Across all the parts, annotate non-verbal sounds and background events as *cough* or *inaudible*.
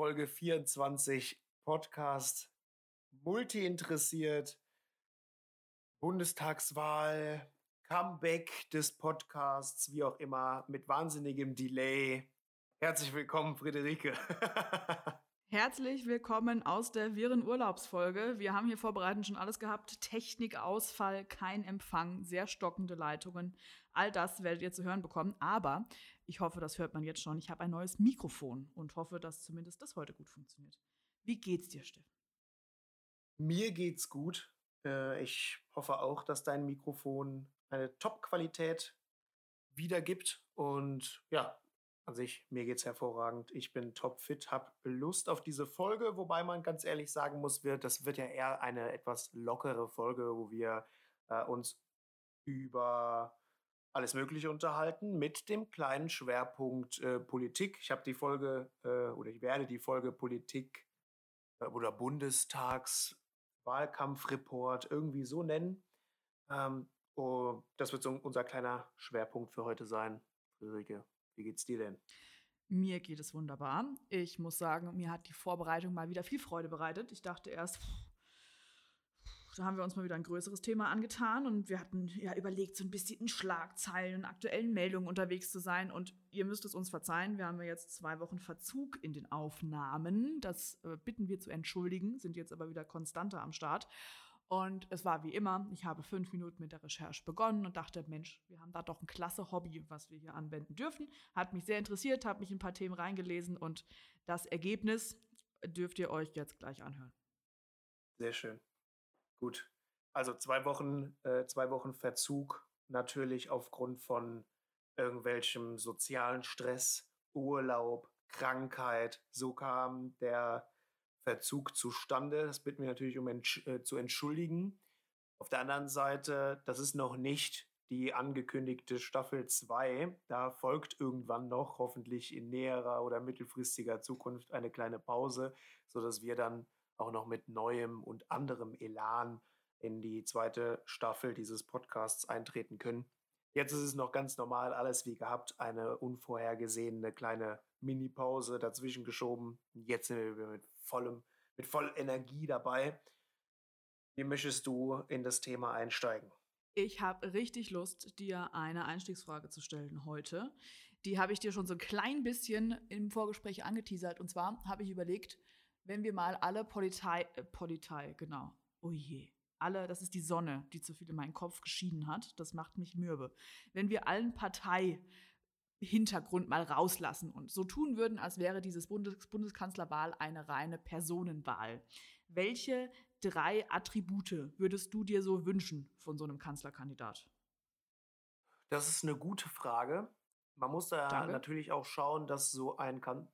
Folge 24 Podcast. Multi interessiert. Bundestagswahl, Comeback des Podcasts, wie auch immer, mit wahnsinnigem Delay. Herzlich willkommen, Friederike. *laughs* Herzlich willkommen aus der wirren Urlaubsfolge. Wir haben hier vorbereitend schon alles gehabt. Technikausfall, kein Empfang, sehr stockende Leitungen. All das werdet ihr zu hören bekommen. Aber ich hoffe, das hört man jetzt schon. Ich habe ein neues Mikrofon und hoffe, dass zumindest das heute gut funktioniert. Wie geht's dir, Steffen? Mir geht's gut. Äh, ich hoffe auch, dass dein Mikrofon eine Top-Qualität wiedergibt. Und ja, an sich, mir geht's hervorragend. Ich bin topfit, habe Lust auf diese Folge, wobei man ganz ehrlich sagen muss, das wird ja eher eine etwas lockere Folge, wo wir äh, uns über alles Mögliche unterhalten mit dem kleinen Schwerpunkt äh, Politik. Ich habe die Folge äh, oder ich werde die Folge Politik äh, oder Bundestagswahlkampfreport irgendwie so nennen. Ähm, oh, das wird so unser kleiner Schwerpunkt für heute sein, Friederike. Wie geht's dir denn? Mir geht es wunderbar. Ich muss sagen, mir hat die Vorbereitung mal wieder viel Freude bereitet. Ich dachte erst, da haben wir uns mal wieder ein größeres Thema angetan und wir hatten ja überlegt, so ein bisschen in Schlagzeilen und aktuellen Meldungen unterwegs zu sein. Und ihr müsst es uns verzeihen, wir haben ja jetzt zwei Wochen Verzug in den Aufnahmen. Das äh, bitten wir zu entschuldigen, sind jetzt aber wieder konstanter am Start. Und es war wie immer, ich habe fünf Minuten mit der Recherche begonnen und dachte, Mensch, wir haben da doch ein klasse Hobby, was wir hier anwenden dürfen. Hat mich sehr interessiert, habe mich in ein paar Themen reingelesen und das Ergebnis dürft ihr euch jetzt gleich anhören. Sehr schön. Gut. Also zwei Wochen, äh, zwei Wochen Verzug, natürlich aufgrund von irgendwelchem sozialen Stress, Urlaub, Krankheit. So kam der Verzug zustande. Das bitten wir natürlich um entsch äh, zu entschuldigen. Auf der anderen Seite, das ist noch nicht die angekündigte Staffel 2. Da folgt irgendwann noch, hoffentlich in näherer oder mittelfristiger Zukunft, eine kleine Pause, sodass wir dann auch noch mit neuem und anderem Elan in die zweite Staffel dieses Podcasts eintreten können. Jetzt ist es noch ganz normal, alles wie gehabt, eine unvorhergesehene kleine Mini-Pause dazwischen geschoben. Jetzt sind wir mit vollem, mit voll Energie dabei. Wie möchtest du in das Thema einsteigen? Ich habe richtig Lust, dir eine Einstiegsfrage zu stellen heute. Die habe ich dir schon so ein klein bisschen im Vorgespräch angeteasert. Und zwar habe ich überlegt, wenn wir mal alle Polizei, äh, Polizei, genau, oh je, alle, das ist die Sonne, die zu viel in meinen Kopf geschieden hat. Das macht mich mürbe. Wenn wir allen Parteihintergrund mal rauslassen und so tun würden, als wäre dieses Bundes Bundeskanzlerwahl eine reine Personenwahl. Welche drei Attribute würdest du dir so wünschen von so einem Kanzlerkandidat? Das ist eine gute Frage. Man muss da Danke. natürlich auch schauen, dass so ein kan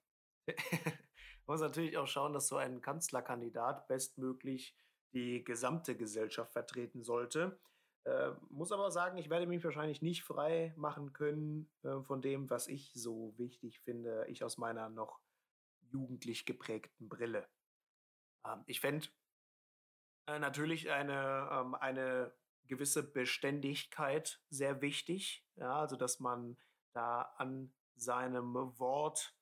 *laughs* Man muss natürlich auch schauen, dass so ein Kanzlerkandidat bestmöglich die gesamte Gesellschaft vertreten sollte. Äh, muss aber sagen, ich werde mich wahrscheinlich nicht frei machen können äh, von dem, was ich so wichtig finde, ich aus meiner noch jugendlich geprägten Brille. Ähm, ich fände äh, natürlich eine, ähm, eine gewisse Beständigkeit sehr wichtig, ja, also dass man da an seinem Wort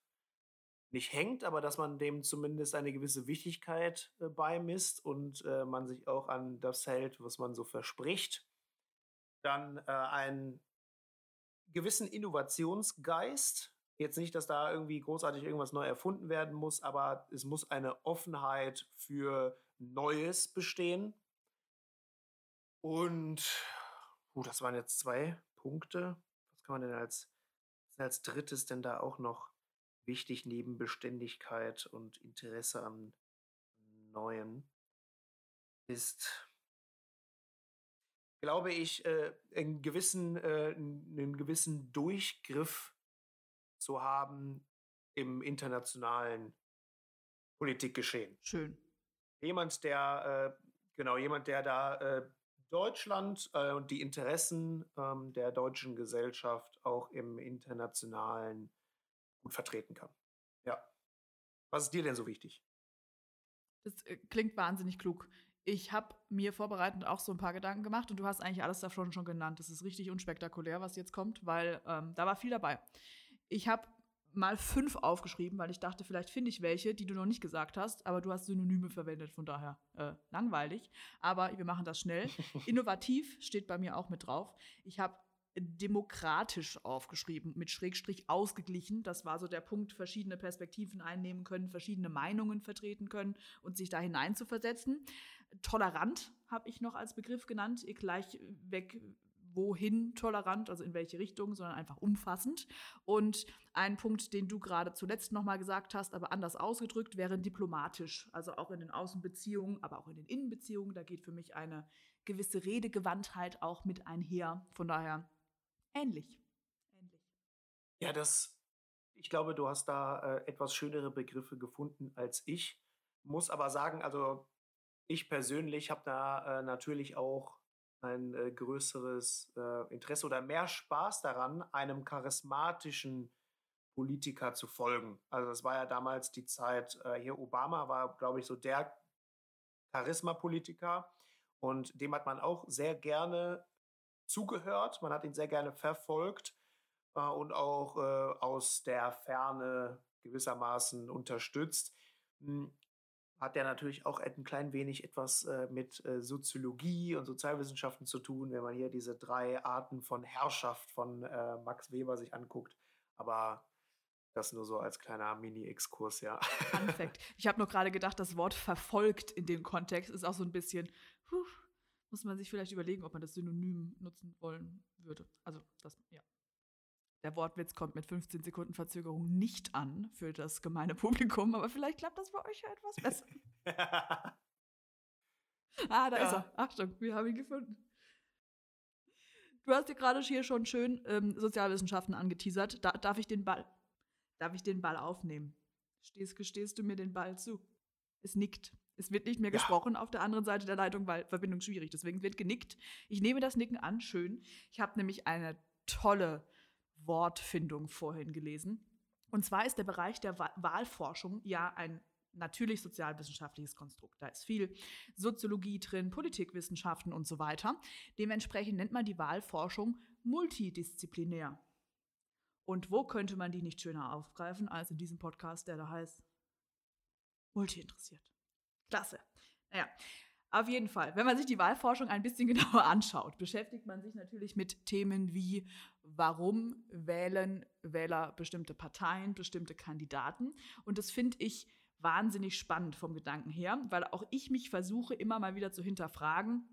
nicht hängt, aber dass man dem zumindest eine gewisse Wichtigkeit äh, beimisst und äh, man sich auch an das hält, was man so verspricht. Dann äh, einen gewissen Innovationsgeist. Jetzt nicht, dass da irgendwie großartig irgendwas neu erfunden werden muss, aber es muss eine Offenheit für Neues bestehen. Und uh, das waren jetzt zwei Punkte. Was kann man denn als, als drittes denn da auch noch wichtig neben Beständigkeit und Interesse an Neuen ist, glaube ich, äh, einen, gewissen, äh, einen gewissen Durchgriff zu haben im internationalen Politikgeschehen. Schön. Jemand, der, äh, genau, jemand, der da äh, Deutschland äh, und die Interessen ähm, der deutschen Gesellschaft auch im internationalen gut vertreten kann. Ja. Was ist dir denn so wichtig? Das äh, klingt wahnsinnig klug. Ich habe mir vorbereitend auch so ein paar Gedanken gemacht und du hast eigentlich alles davon schon genannt. Das ist richtig unspektakulär, was jetzt kommt, weil ähm, da war viel dabei. Ich habe mal fünf aufgeschrieben, weil ich dachte, vielleicht finde ich welche, die du noch nicht gesagt hast, aber du hast Synonyme verwendet, von daher äh, langweilig. Aber wir machen das schnell. *laughs* Innovativ steht bei mir auch mit drauf. Ich habe demokratisch aufgeschrieben, mit Schrägstrich ausgeglichen. Das war so der Punkt, verschiedene Perspektiven einnehmen können, verschiedene Meinungen vertreten können und sich da hinein zu versetzen. Tolerant habe ich noch als Begriff genannt, gleich weg wohin tolerant, also in welche Richtung, sondern einfach umfassend. Und ein Punkt, den du gerade zuletzt nochmal gesagt hast, aber anders ausgedrückt, wäre diplomatisch. Also auch in den Außenbeziehungen, aber auch in den Innenbeziehungen. Da geht für mich eine gewisse Redegewandtheit auch mit einher. Von daher ähnlich. ähnlich. Ja, das, ich glaube, du hast da äh, etwas schönere Begriffe gefunden als ich. Muss aber sagen, also ich persönlich habe da äh, natürlich auch ein äh, größeres äh, Interesse oder mehr Spaß daran, einem charismatischen Politiker zu folgen. Also das war ja damals die Zeit, äh, hier Obama war, glaube ich, so der Charisma-Politiker und dem hat man auch sehr gerne zugehört, man hat ihn sehr gerne verfolgt äh, und auch äh, aus der Ferne gewissermaßen unterstützt. Hm, hat ja natürlich auch ein klein wenig etwas äh, mit äh, Soziologie und Sozialwissenschaften zu tun, wenn man hier diese drei Arten von Herrschaft von äh, Max Weber sich anguckt. Aber das nur so als kleiner Mini-Exkurs, ja. Fact. Ich habe nur gerade gedacht, das Wort verfolgt in dem Kontext ist auch so ein bisschen, puh, muss man sich vielleicht überlegen, ob man das Synonym nutzen wollen würde. Also, das, ja. Der Wortwitz kommt mit 15 Sekunden Verzögerung nicht an für das gemeine *laughs* Publikum, aber vielleicht klappt das bei euch ja etwas besser. *laughs* ah, da ja. ist er. Achtung, wir haben ihn gefunden. Du hast dir gerade hier schon schön ähm, Sozialwissenschaften angeteasert. Da, darf ich den Ball, darf ich den Ball aufnehmen? Stehst, gestehst du mir den Ball zu? Es nickt. Es wird nicht mehr ja. gesprochen auf der anderen Seite der Leitung, weil Verbindung schwierig. Deswegen wird genickt. Ich nehme das Nicken an, schön. Ich habe nämlich eine tolle Wortfindung vorhin gelesen. Und zwar ist der Bereich der Wahlforschung ja ein natürlich sozialwissenschaftliches Konstrukt. Da ist viel Soziologie drin, Politikwissenschaften und so weiter. Dementsprechend nennt man die Wahlforschung multidisziplinär. Und wo könnte man die nicht schöner aufgreifen als in diesem Podcast, der da heißt Multi interessiert. Klasse. Naja, auf jeden Fall, wenn man sich die Wahlforschung ein bisschen *laughs* genauer anschaut, beschäftigt man sich natürlich mit Themen wie, warum wählen Wähler bestimmte Parteien, bestimmte Kandidaten. Und das finde ich wahnsinnig spannend vom Gedanken her, weil auch ich mich versuche immer mal wieder zu hinterfragen,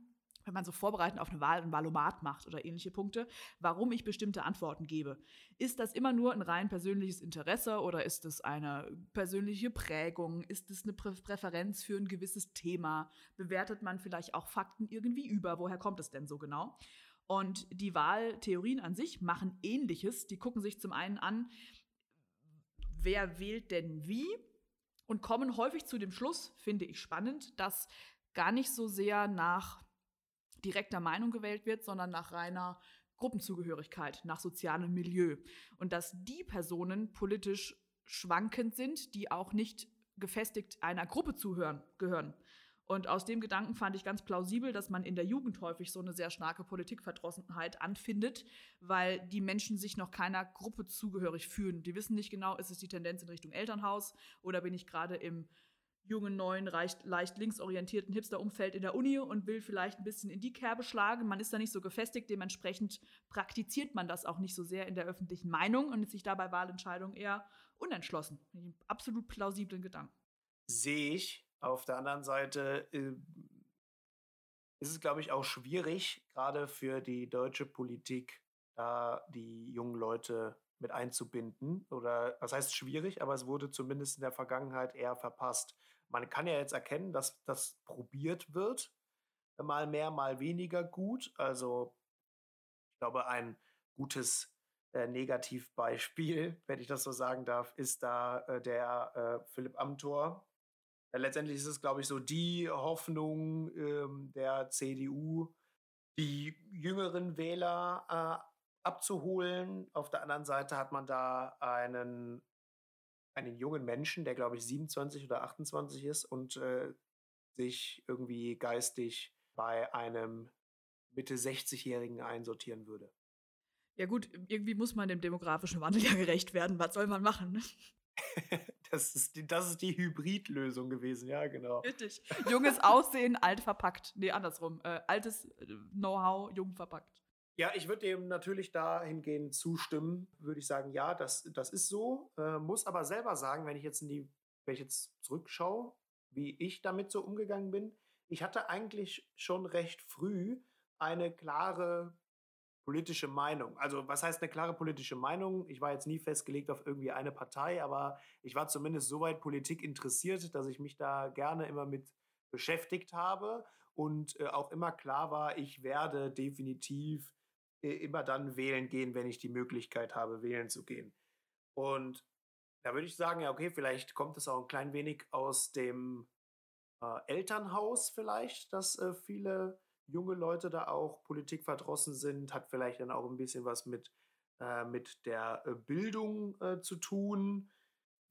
wenn man so vorbereitend auf eine Wahl ein Wahlomat macht oder ähnliche Punkte, warum ich bestimmte Antworten gebe. Ist das immer nur ein rein persönliches Interesse oder ist es eine persönliche Prägung? Ist es eine Prä Präferenz für ein gewisses Thema? Bewertet man vielleicht auch Fakten irgendwie über? Woher kommt es denn so genau? Und die Wahltheorien an sich machen ähnliches. Die gucken sich zum einen an, wer wählt denn wie und kommen häufig zu dem Schluss, finde ich spannend, dass gar nicht so sehr nach direkter Meinung gewählt wird, sondern nach reiner Gruppenzugehörigkeit, nach sozialem Milieu. Und dass die Personen politisch schwankend sind, die auch nicht gefestigt einer Gruppe zuhören, gehören. Und aus dem Gedanken fand ich ganz plausibel, dass man in der Jugend häufig so eine sehr starke Politikverdrossenheit anfindet, weil die Menschen sich noch keiner Gruppe zugehörig fühlen. Die wissen nicht genau, ist es die Tendenz in Richtung Elternhaus oder bin ich gerade im jungen, neuen, leicht, leicht linksorientierten Hipster-Umfeld in der Uni und will vielleicht ein bisschen in die Kerbe schlagen. Man ist da nicht so gefestigt, dementsprechend praktiziert man das auch nicht so sehr in der öffentlichen Meinung und ist sich dabei Wahlentscheidungen eher unentschlossen. Absolut plausiblen Gedanken. Sehe ich. Auf der anderen Seite äh, ist es, glaube ich, auch schwierig, gerade für die deutsche Politik, da die jungen Leute mit einzubinden. Oder was heißt schwierig, aber es wurde zumindest in der Vergangenheit eher verpasst man kann ja jetzt erkennen, dass das probiert wird. Mal mehr, mal weniger gut. Also, ich glaube, ein gutes äh, Negativbeispiel, *laughs* wenn ich das so sagen darf, ist da äh, der äh, Philipp Amthor. Äh, letztendlich ist es, glaube ich, so die Hoffnung ähm, der CDU, die jüngeren Wähler äh, abzuholen. Auf der anderen Seite hat man da einen einen jungen Menschen, der glaube ich 27 oder 28 ist und äh, sich irgendwie geistig bei einem Mitte 60-Jährigen einsortieren würde. Ja gut, irgendwie muss man dem demografischen Wandel ja gerecht werden. Was soll man machen? Ne? *laughs* das, ist die, das ist die Hybridlösung gewesen, ja, genau. Richtig. Junges Aussehen, alt verpackt. Nee, andersrum. Äh, altes äh, Know-how, jung verpackt. Ja, ich würde dem natürlich dahingehend zustimmen, würde ich sagen, ja, das, das ist so. Äh, muss aber selber sagen, wenn ich jetzt in die, wenn ich jetzt zurückschaue, wie ich damit so umgegangen bin, ich hatte eigentlich schon recht früh eine klare politische Meinung. Also, was heißt eine klare politische Meinung? Ich war jetzt nie festgelegt auf irgendwie eine Partei, aber ich war zumindest soweit Politik interessiert, dass ich mich da gerne immer mit beschäftigt habe und äh, auch immer klar war, ich werde definitiv immer dann wählen gehen, wenn ich die Möglichkeit habe, wählen zu gehen. Und da würde ich sagen, ja, okay, vielleicht kommt es auch ein klein wenig aus dem äh, Elternhaus vielleicht, dass äh, viele junge Leute da auch Politik verdrossen sind, hat vielleicht dann auch ein bisschen was mit, äh, mit der äh, Bildung äh, zu tun.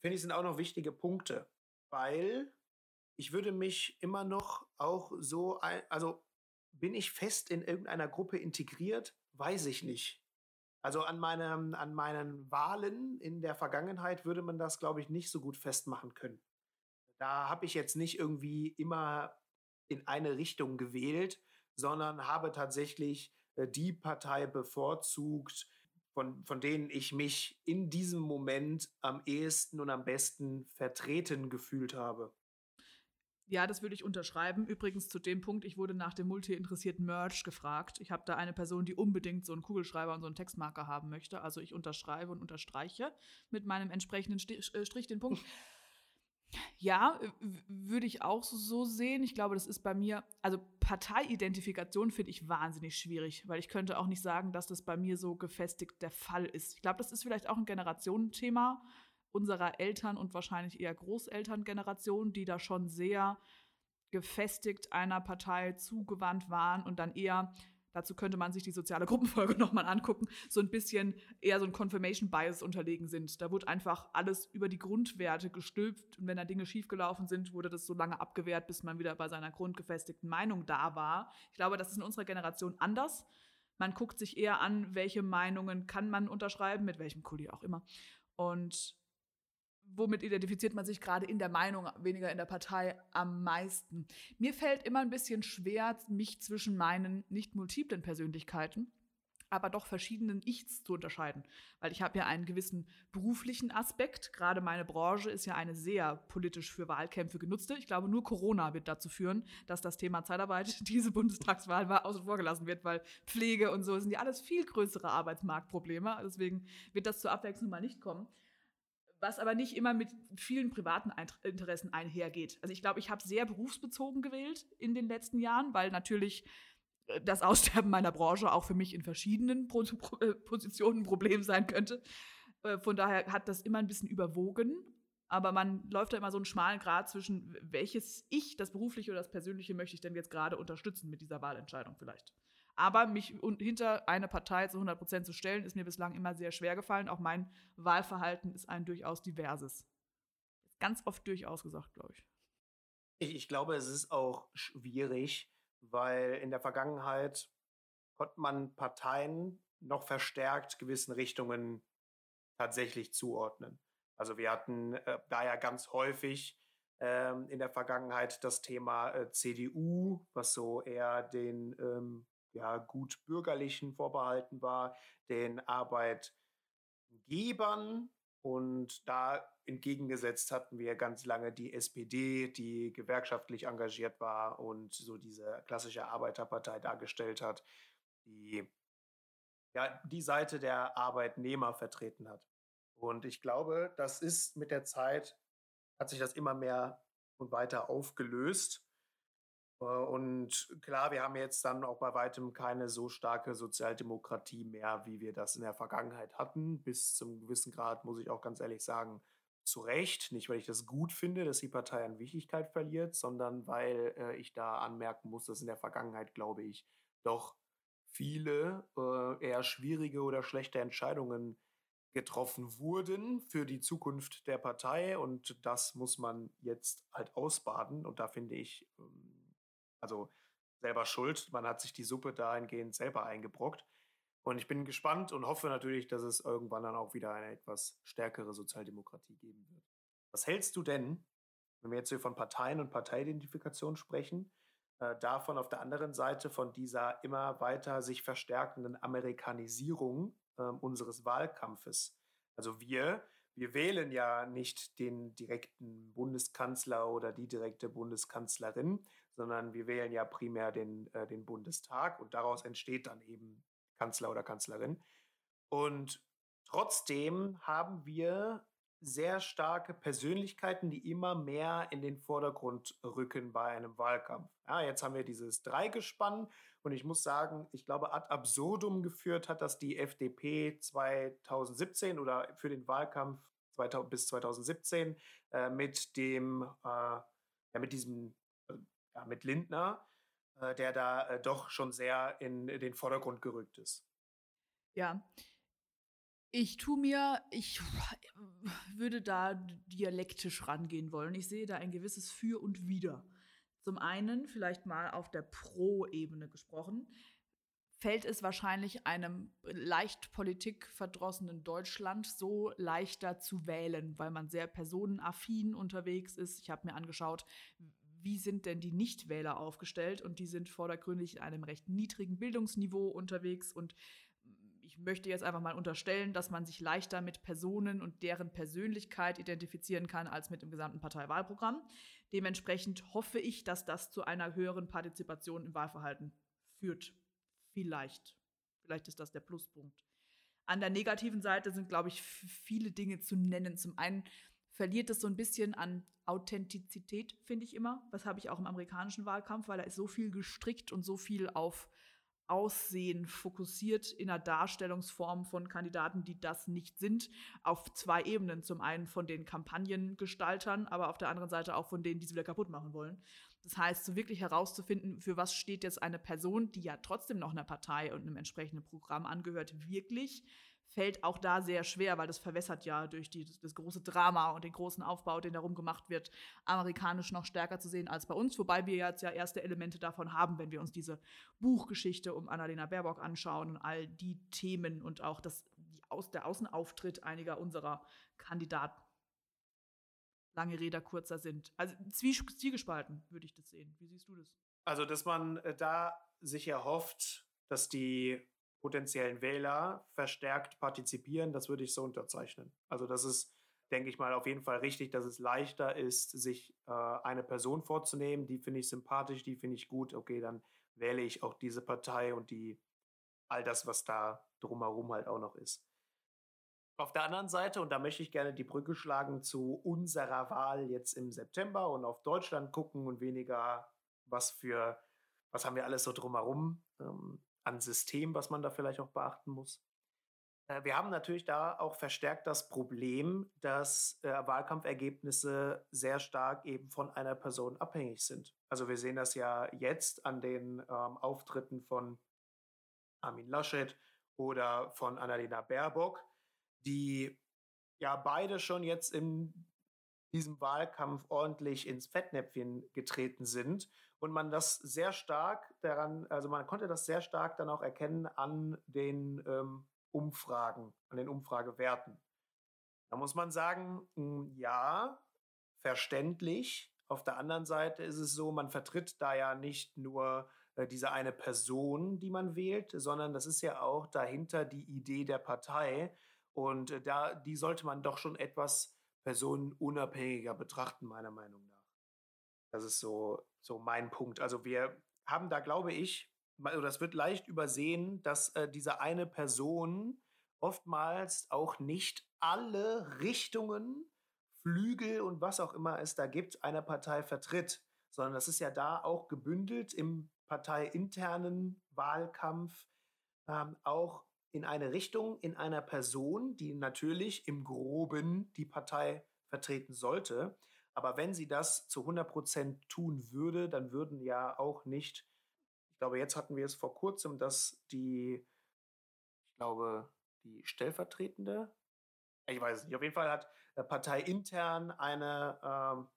Finde ich, sind auch noch wichtige Punkte, weil ich würde mich immer noch auch so, ein, also bin ich fest in irgendeiner Gruppe integriert? Weiß ich nicht. Also an, meinem, an meinen Wahlen in der Vergangenheit würde man das, glaube ich, nicht so gut festmachen können. Da habe ich jetzt nicht irgendwie immer in eine Richtung gewählt, sondern habe tatsächlich äh, die Partei bevorzugt, von, von denen ich mich in diesem Moment am ehesten und am besten vertreten gefühlt habe. Ja, das würde ich unterschreiben. Übrigens zu dem Punkt, ich wurde nach dem multi-interessierten Merch gefragt. Ich habe da eine Person, die unbedingt so einen Kugelschreiber und so einen Textmarker haben möchte. Also ich unterschreibe und unterstreiche mit meinem entsprechenden Strich, äh, Strich den Punkt. Ja, würde ich auch so sehen. Ich glaube, das ist bei mir, also Parteiidentifikation finde ich wahnsinnig schwierig, weil ich könnte auch nicht sagen, dass das bei mir so gefestigt der Fall ist. Ich glaube, das ist vielleicht auch ein Generationenthema unserer Eltern und wahrscheinlich eher Großelterngeneration, die da schon sehr gefestigt einer Partei zugewandt waren und dann eher dazu könnte man sich die soziale Gruppenfolge *laughs* nochmal angucken, so ein bisschen eher so ein Confirmation Bias unterlegen sind. Da wurde einfach alles über die Grundwerte gestülpt und wenn da Dinge schiefgelaufen sind, wurde das so lange abgewehrt, bis man wieder bei seiner grundgefestigten Meinung da war. Ich glaube, das ist in unserer Generation anders. Man guckt sich eher an, welche Meinungen kann man unterschreiben, mit welchem Kuli auch immer. Und womit identifiziert man sich gerade in der Meinung, weniger in der Partei am meisten? Mir fällt immer ein bisschen schwer, mich zwischen meinen nicht multiplen Persönlichkeiten, aber doch verschiedenen Ichs zu unterscheiden. Weil ich habe ja einen gewissen beruflichen Aspekt. Gerade meine Branche ist ja eine sehr politisch für Wahlkämpfe genutzte. Ich glaube, nur Corona wird dazu führen, dass das Thema Zeitarbeit *laughs* diese Bundestagswahl mal außen vor gelassen wird, weil Pflege und so sind ja alles viel größere Arbeitsmarktprobleme. Deswegen wird das zur Abwechslung mal nicht kommen was aber nicht immer mit vielen privaten Interessen einhergeht. Also ich glaube, ich habe sehr berufsbezogen gewählt in den letzten Jahren, weil natürlich äh, das Aussterben meiner Branche auch für mich in verschiedenen äh, Positionen ein Problem sein könnte. Äh, von daher hat das immer ein bisschen überwogen. Aber man läuft da immer so einen schmalen Grad zwischen, welches Ich, das berufliche oder das persönliche, möchte ich denn jetzt gerade unterstützen mit dieser Wahlentscheidung vielleicht. Aber mich hinter eine Partei zu 100 Prozent zu stellen, ist mir bislang immer sehr schwer gefallen. Auch mein Wahlverhalten ist ein durchaus diverses. Ganz oft durchaus gesagt, glaube ich. ich. Ich glaube, es ist auch schwierig, weil in der Vergangenheit konnte man Parteien noch verstärkt gewissen Richtungen tatsächlich zuordnen. Also wir hatten äh, da ja ganz häufig ähm, in der Vergangenheit das Thema äh, CDU, was so eher den ähm, ja, gut bürgerlichen vorbehalten war, den Arbeitgebern. Und da entgegengesetzt hatten wir ganz lange die SPD, die gewerkschaftlich engagiert war und so diese klassische Arbeiterpartei dargestellt hat, die ja die Seite der Arbeitnehmer vertreten hat. Und ich glaube, das ist mit der Zeit, hat sich das immer mehr und weiter aufgelöst. Äh, und klar, wir haben jetzt dann auch bei weitem keine so starke Sozialdemokratie mehr, wie wir das in der Vergangenheit hatten. Bis zum gewissen Grad muss ich auch ganz ehrlich sagen, zu Recht. Nicht, weil ich das gut finde, dass die Partei an Wichtigkeit verliert, sondern weil äh, ich da anmerken muss, dass in der Vergangenheit, glaube ich, doch viele äh, eher schwierige oder schlechte Entscheidungen getroffen wurden für die Zukunft der Partei. Und das muss man jetzt halt ausbaden. Und da finde ich, ähm, also selber schuld. Man hat sich die Suppe dahingehend selber eingebrockt. Und ich bin gespannt und hoffe natürlich, dass es irgendwann dann auch wieder eine etwas stärkere Sozialdemokratie geben wird. Was hältst du denn, wenn wir jetzt hier von Parteien und Parteiidentifikation sprechen, äh, davon auf der anderen Seite von dieser immer weiter sich verstärkenden Amerikanisierung äh, unseres Wahlkampfes? Also wir, wir wählen ja nicht den direkten Bundeskanzler oder die direkte Bundeskanzlerin, sondern wir wählen ja primär den, äh, den Bundestag und daraus entsteht dann eben Kanzler oder Kanzlerin. Und trotzdem haben wir sehr starke Persönlichkeiten, die immer mehr in den Vordergrund rücken bei einem Wahlkampf. Ja, jetzt haben wir dieses Dreigespann und ich muss sagen, ich glaube, ad absurdum geführt hat das die FDP 2017 oder für den Wahlkampf 2000, bis 2017 äh, mit dem, äh, ja, mit diesem, ja, mit Lindner, äh, der da äh, doch schon sehr in den Vordergrund gerückt ist. Ja, ich tue mir, ich *laughs* würde da dialektisch rangehen wollen. Ich sehe da ein gewisses Für und Wider. Zum einen, vielleicht mal auf der Pro-Ebene gesprochen, fällt es wahrscheinlich einem leicht politikverdrossenen Deutschland so leichter zu wählen, weil man sehr personenaffin unterwegs ist. Ich habe mir angeschaut, wie sind denn die Nichtwähler aufgestellt und die sind vordergründig in einem recht niedrigen Bildungsniveau unterwegs und ich möchte jetzt einfach mal unterstellen, dass man sich leichter mit Personen und deren Persönlichkeit identifizieren kann als mit dem gesamten Parteiwahlprogramm. Dementsprechend hoffe ich, dass das zu einer höheren Partizipation im Wahlverhalten führt. Vielleicht. Vielleicht ist das der Pluspunkt. An der negativen Seite sind, glaube ich, viele Dinge zu nennen. Zum einen verliert es so ein bisschen an Authentizität, finde ich immer. Das habe ich auch im amerikanischen Wahlkampf, weil da ist so viel gestrickt und so viel auf Aussehen fokussiert in einer Darstellungsform von Kandidaten, die das nicht sind, auf zwei Ebenen. Zum einen von den Kampagnengestaltern, aber auf der anderen Seite auch von denen, die sie wieder kaputt machen wollen. Das heißt, so wirklich herauszufinden, für was steht jetzt eine Person, die ja trotzdem noch einer Partei und einem entsprechenden Programm angehört, wirklich fällt auch da sehr schwer, weil das verwässert ja durch die, das große Drama und den großen Aufbau, den darum gemacht wird, amerikanisch noch stärker zu sehen als bei uns. Wobei wir jetzt ja erste Elemente davon haben, wenn wir uns diese Buchgeschichte um Annalena Baerbock anschauen und all die Themen und auch das, Aus, der Außenauftritt einiger unserer Kandidaten. Lange Rede, kurzer sind. Also zwiegespalten würde ich das sehen. Wie siehst du das? Also, dass man äh, da sich erhofft, dass die potenziellen Wähler verstärkt partizipieren, das würde ich so unterzeichnen. Also das ist, denke ich mal, auf jeden Fall richtig, dass es leichter ist, sich äh, eine Person vorzunehmen, die finde ich sympathisch, die finde ich gut, okay, dann wähle ich auch diese Partei und die all das, was da drumherum halt auch noch ist. Auf der anderen Seite, und da möchte ich gerne die Brücke schlagen zu unserer Wahl jetzt im September und auf Deutschland gucken und weniger, was für, was haben wir alles so drumherum. Ähm, an System, was man da vielleicht auch beachten muss. Äh, wir haben natürlich da auch verstärkt das Problem, dass äh, Wahlkampfergebnisse sehr stark eben von einer Person abhängig sind. Also wir sehen das ja jetzt an den ähm, Auftritten von Armin Laschet oder von Annalena Baerbock, die ja beide schon jetzt in diesem Wahlkampf ordentlich ins Fettnäpfchen getreten sind und man das sehr stark daran, also man konnte das sehr stark dann auch erkennen an den ähm, Umfragen, an den Umfragewerten. Da muss man sagen, hm, ja, verständlich. Auf der anderen Seite ist es so, man vertritt da ja nicht nur äh, diese eine Person, die man wählt, sondern das ist ja auch dahinter die Idee der Partei. Und äh, da, die sollte man doch schon etwas personenunabhängiger betrachten, meiner Meinung nach. Das ist so, so mein Punkt. Also wir haben da, glaube ich, oder es wird leicht übersehen, dass äh, diese eine Person oftmals auch nicht alle Richtungen, Flügel und was auch immer es da gibt, einer Partei vertritt, sondern das ist ja da auch gebündelt im parteiinternen Wahlkampf ähm, auch in eine Richtung, in einer Person, die natürlich im groben die Partei vertreten sollte. Aber wenn sie das zu 100 Prozent tun würde, dann würden ja auch nicht, ich glaube, jetzt hatten wir es vor kurzem, dass die, ich glaube, die stellvertretende, ich weiß es nicht, auf jeden Fall hat Partei intern eine, ähm,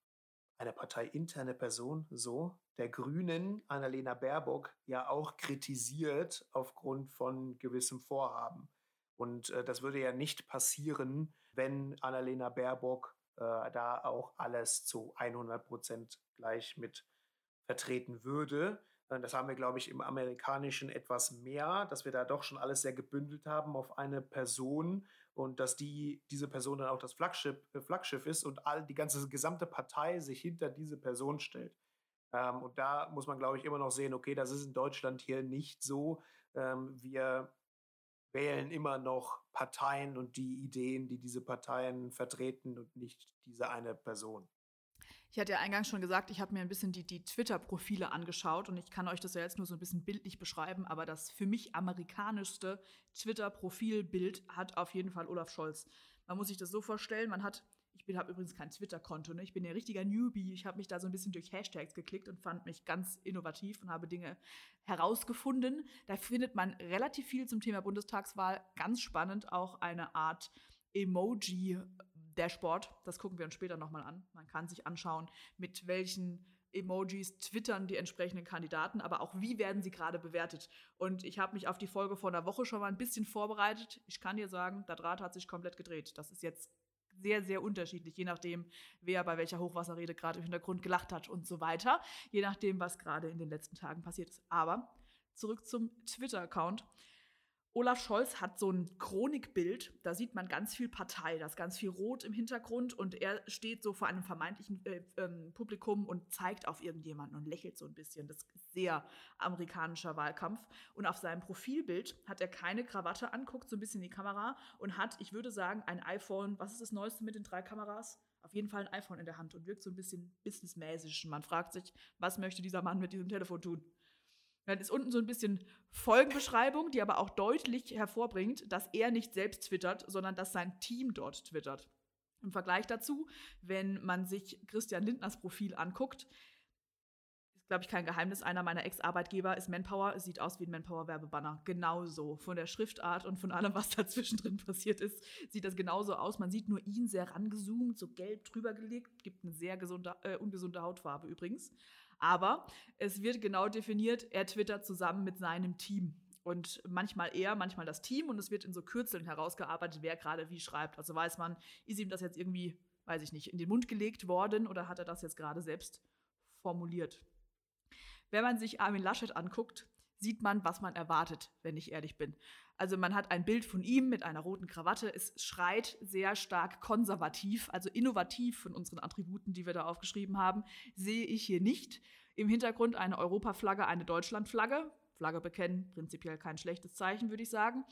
eine parteiinterne Person, so, der Grünen, Annalena Baerbock, ja auch kritisiert aufgrund von gewissem Vorhaben. Und äh, das würde ja nicht passieren, wenn Annalena Baerbock äh, da auch alles zu 100 Prozent gleich mit vertreten würde. Äh, das haben wir, glaube ich, im Amerikanischen etwas mehr, dass wir da doch schon alles sehr gebündelt haben auf eine Person und dass die, diese Person dann auch das Flaggschiff, äh, Flaggschiff ist und all, die ganze gesamte Partei sich hinter diese Person stellt. Ähm, und da muss man, glaube ich, immer noch sehen, okay, das ist in Deutschland hier nicht so. Ähm, wir wählen immer noch Parteien und die Ideen, die diese Parteien vertreten und nicht diese eine Person. Ich hatte ja eingangs schon gesagt, ich habe mir ein bisschen die, die Twitter-Profile angeschaut und ich kann euch das ja jetzt nur so ein bisschen bildlich beschreiben, aber das für mich amerikanischste Twitter-Profilbild hat auf jeden Fall Olaf Scholz. Man muss sich das so vorstellen, man hat ich habe übrigens kein Twitter-Konto, ne? ich bin ja richtiger Newbie. Ich habe mich da so ein bisschen durch Hashtags geklickt und fand mich ganz innovativ und habe Dinge herausgefunden. Da findet man relativ viel zum Thema Bundestagswahl. Ganz spannend auch eine Art Emoji-Dashboard. Das gucken wir uns später nochmal an. Man kann sich anschauen, mit welchen Emojis twittern die entsprechenden Kandidaten, aber auch wie werden sie gerade bewertet. Und ich habe mich auf die Folge vor einer Woche schon mal ein bisschen vorbereitet. Ich kann dir sagen, der Draht hat sich komplett gedreht. Das ist jetzt sehr, sehr unterschiedlich, je nachdem, wer bei welcher Hochwasserrede gerade im Hintergrund gelacht hat und so weiter, je nachdem, was gerade in den letzten Tagen passiert ist. Aber zurück zum Twitter-Account. Olaf Scholz hat so ein Chronikbild, da sieht man ganz viel Partei, da ist ganz viel Rot im Hintergrund und er steht so vor einem vermeintlichen äh, ähm, Publikum und zeigt auf irgendjemanden und lächelt so ein bisschen. Das ist sehr amerikanischer Wahlkampf. Und auf seinem Profilbild hat er keine Krawatte anguckt, so ein bisschen in die Kamera und hat, ich würde sagen, ein iPhone, was ist das Neueste mit den drei Kameras? Auf jeden Fall ein iPhone in der Hand und wirkt so ein bisschen businessmäßig. Man fragt sich, was möchte dieser Mann mit diesem Telefon tun? Dann ist unten so ein bisschen Folgenbeschreibung, die aber auch deutlich hervorbringt, dass er nicht selbst twittert, sondern dass sein Team dort twittert. Im Vergleich dazu, wenn man sich Christian Lindners Profil anguckt, ist, glaube ich, kein Geheimnis. Einer meiner Ex-Arbeitgeber ist Manpower. Sieht aus wie ein Manpower-Werbebanner. Genauso. Von der Schriftart und von allem, was *laughs* dazwischen drin passiert ist, sieht das genauso aus. Man sieht nur ihn sehr rangezoomt, so gelb drüber gelegt. Gibt eine sehr gesunde, äh, ungesunde Hautfarbe übrigens. Aber es wird genau definiert, er twittert zusammen mit seinem Team. Und manchmal er, manchmal das Team. Und es wird in so Kürzeln herausgearbeitet, wer gerade wie schreibt. Also weiß man, ist ihm das jetzt irgendwie, weiß ich nicht, in den Mund gelegt worden oder hat er das jetzt gerade selbst formuliert? Wenn man sich Armin Laschet anguckt, sieht man, was man erwartet, wenn ich ehrlich bin. Also man hat ein Bild von ihm mit einer roten Krawatte. Es schreit sehr stark konservativ, also innovativ von unseren Attributen, die wir da aufgeschrieben haben, sehe ich hier nicht. Im Hintergrund eine Europaflagge, eine Deutschlandflagge. Flagge bekennen, prinzipiell kein schlechtes Zeichen, würde ich sagen.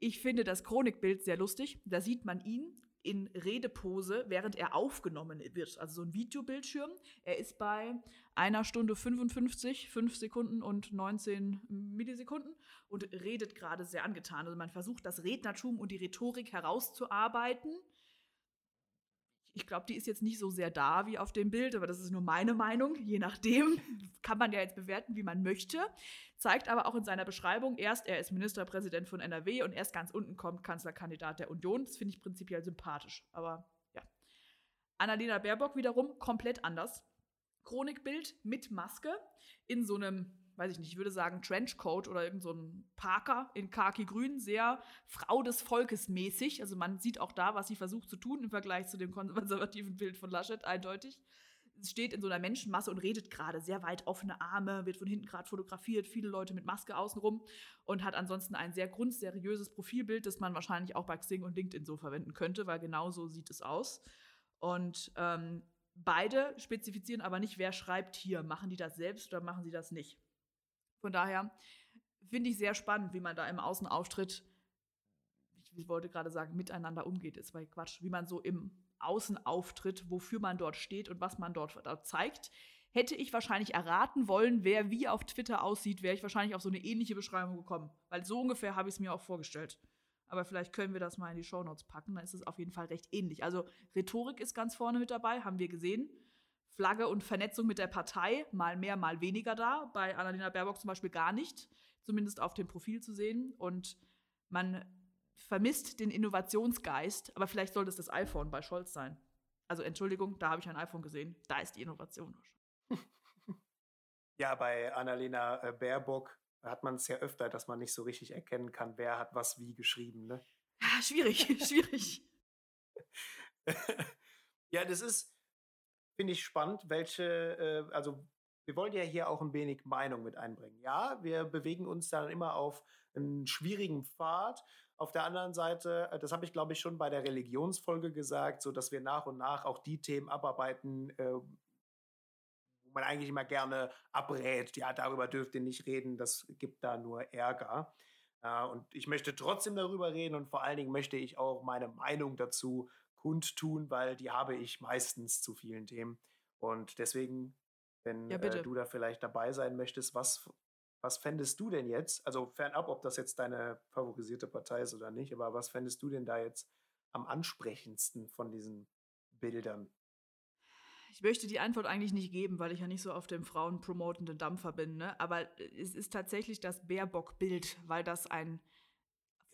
Ich finde das Chronikbild sehr lustig. Da sieht man ihn in Redepose, während er aufgenommen wird. Also so ein Videobildschirm. Er ist bei einer Stunde 55, 5 Sekunden und 19 Millisekunden und redet gerade sehr angetan. Also man versucht das Rednertum und die Rhetorik herauszuarbeiten ich glaube, die ist jetzt nicht so sehr da wie auf dem Bild, aber das ist nur meine Meinung. Je nachdem *laughs* kann man ja jetzt bewerten, wie man möchte. Zeigt aber auch in seiner Beschreibung erst, er ist Ministerpräsident von NRW und erst ganz unten kommt Kanzlerkandidat der Union. Das finde ich prinzipiell sympathisch. Aber ja. Annalena Baerbock wiederum komplett anders. Chronikbild mit Maske in so einem weiß ich nicht, ich würde sagen Trenchcoat oder irgend so ein Parker in khaki-grün, sehr Frau des Volkes mäßig. Also man sieht auch da, was sie versucht zu tun im Vergleich zu dem konservativen Bild von Laschet, eindeutig. Sie steht in so einer Menschenmasse und redet gerade sehr weit offene Arme, wird von hinten gerade fotografiert, viele Leute mit Maske außenrum und hat ansonsten ein sehr grundseriöses Profilbild, das man wahrscheinlich auch bei Xing und LinkedIn so verwenden könnte, weil genau so sieht es aus. Und ähm, beide spezifizieren aber nicht, wer schreibt hier. Machen die das selbst oder machen sie das nicht? Von daher finde ich sehr spannend, wie man da im Außenauftritt, ich wollte gerade sagen, miteinander umgeht, ist bei Quatsch, wie man so im Außenauftritt, wofür man dort steht und was man dort, dort zeigt. Hätte ich wahrscheinlich erraten wollen, wer wie auf Twitter aussieht, wäre ich wahrscheinlich auf so eine ähnliche Beschreibung gekommen. Weil so ungefähr habe ich es mir auch vorgestellt. Aber vielleicht können wir das mal in die Shownotes packen, dann ist es auf jeden Fall recht ähnlich. Also Rhetorik ist ganz vorne mit dabei, haben wir gesehen. Flagge und Vernetzung mit der Partei, mal mehr, mal weniger da. Bei Annalena Baerbock zum Beispiel gar nicht, zumindest auf dem Profil zu sehen. Und man vermisst den Innovationsgeist, aber vielleicht sollte es das iPhone bei Scholz sein. Also Entschuldigung, da habe ich ein iPhone gesehen. Da ist die Innovation. *laughs* Ja, bei Annalena äh, Baerbock hat man es ja öfter, dass man nicht so richtig erkennen kann, wer hat was wie geschrieben. Ne? Ja, schwierig, *laughs* schwierig. *laughs* ja, das ist, finde ich spannend, welche, äh, also wir wollen ja hier auch ein wenig Meinung mit einbringen. Ja, wir bewegen uns dann immer auf einen schwierigen Pfad. Auf der anderen Seite, äh, das habe ich glaube ich schon bei der Religionsfolge gesagt, so dass wir nach und nach auch die Themen abarbeiten, äh, wo man eigentlich immer gerne abrät. Ja, darüber dürft ihr nicht reden, das gibt da nur Ärger. Äh, und ich möchte trotzdem darüber reden und vor allen Dingen möchte ich auch meine Meinung dazu kundtun, weil die habe ich meistens zu vielen Themen. Und deswegen, wenn Ja, äh, du da vielleicht dabei sein möchtest, was, was fändest du denn jetzt? Also fernab, ob das jetzt deine favorisierte Partei ist oder nicht, aber was fändest du denn da jetzt am ansprechendsten von diesen Bildern? Ich möchte die Antwort eigentlich nicht geben, weil ich ja nicht so auf dem frauenpromotenden Dampfer bin. Ne? Aber äh, es ist tatsächlich das Baerbock-Bild, weil das ein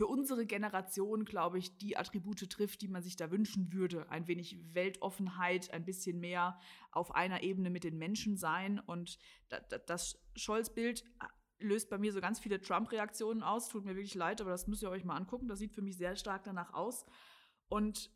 für unsere Generation, glaube ich, die Attribute trifft, die man sich da wünschen würde. Ein wenig Weltoffenheit, ein bisschen mehr auf einer Ebene mit den Menschen sein. Und da, da, das Scholz-Bild löst bei mir so ganz viele Trump-Reaktionen aus. Tut mir wirklich leid, aber das müsst ihr euch mal angucken. Das sieht für mich sehr stark danach aus. Und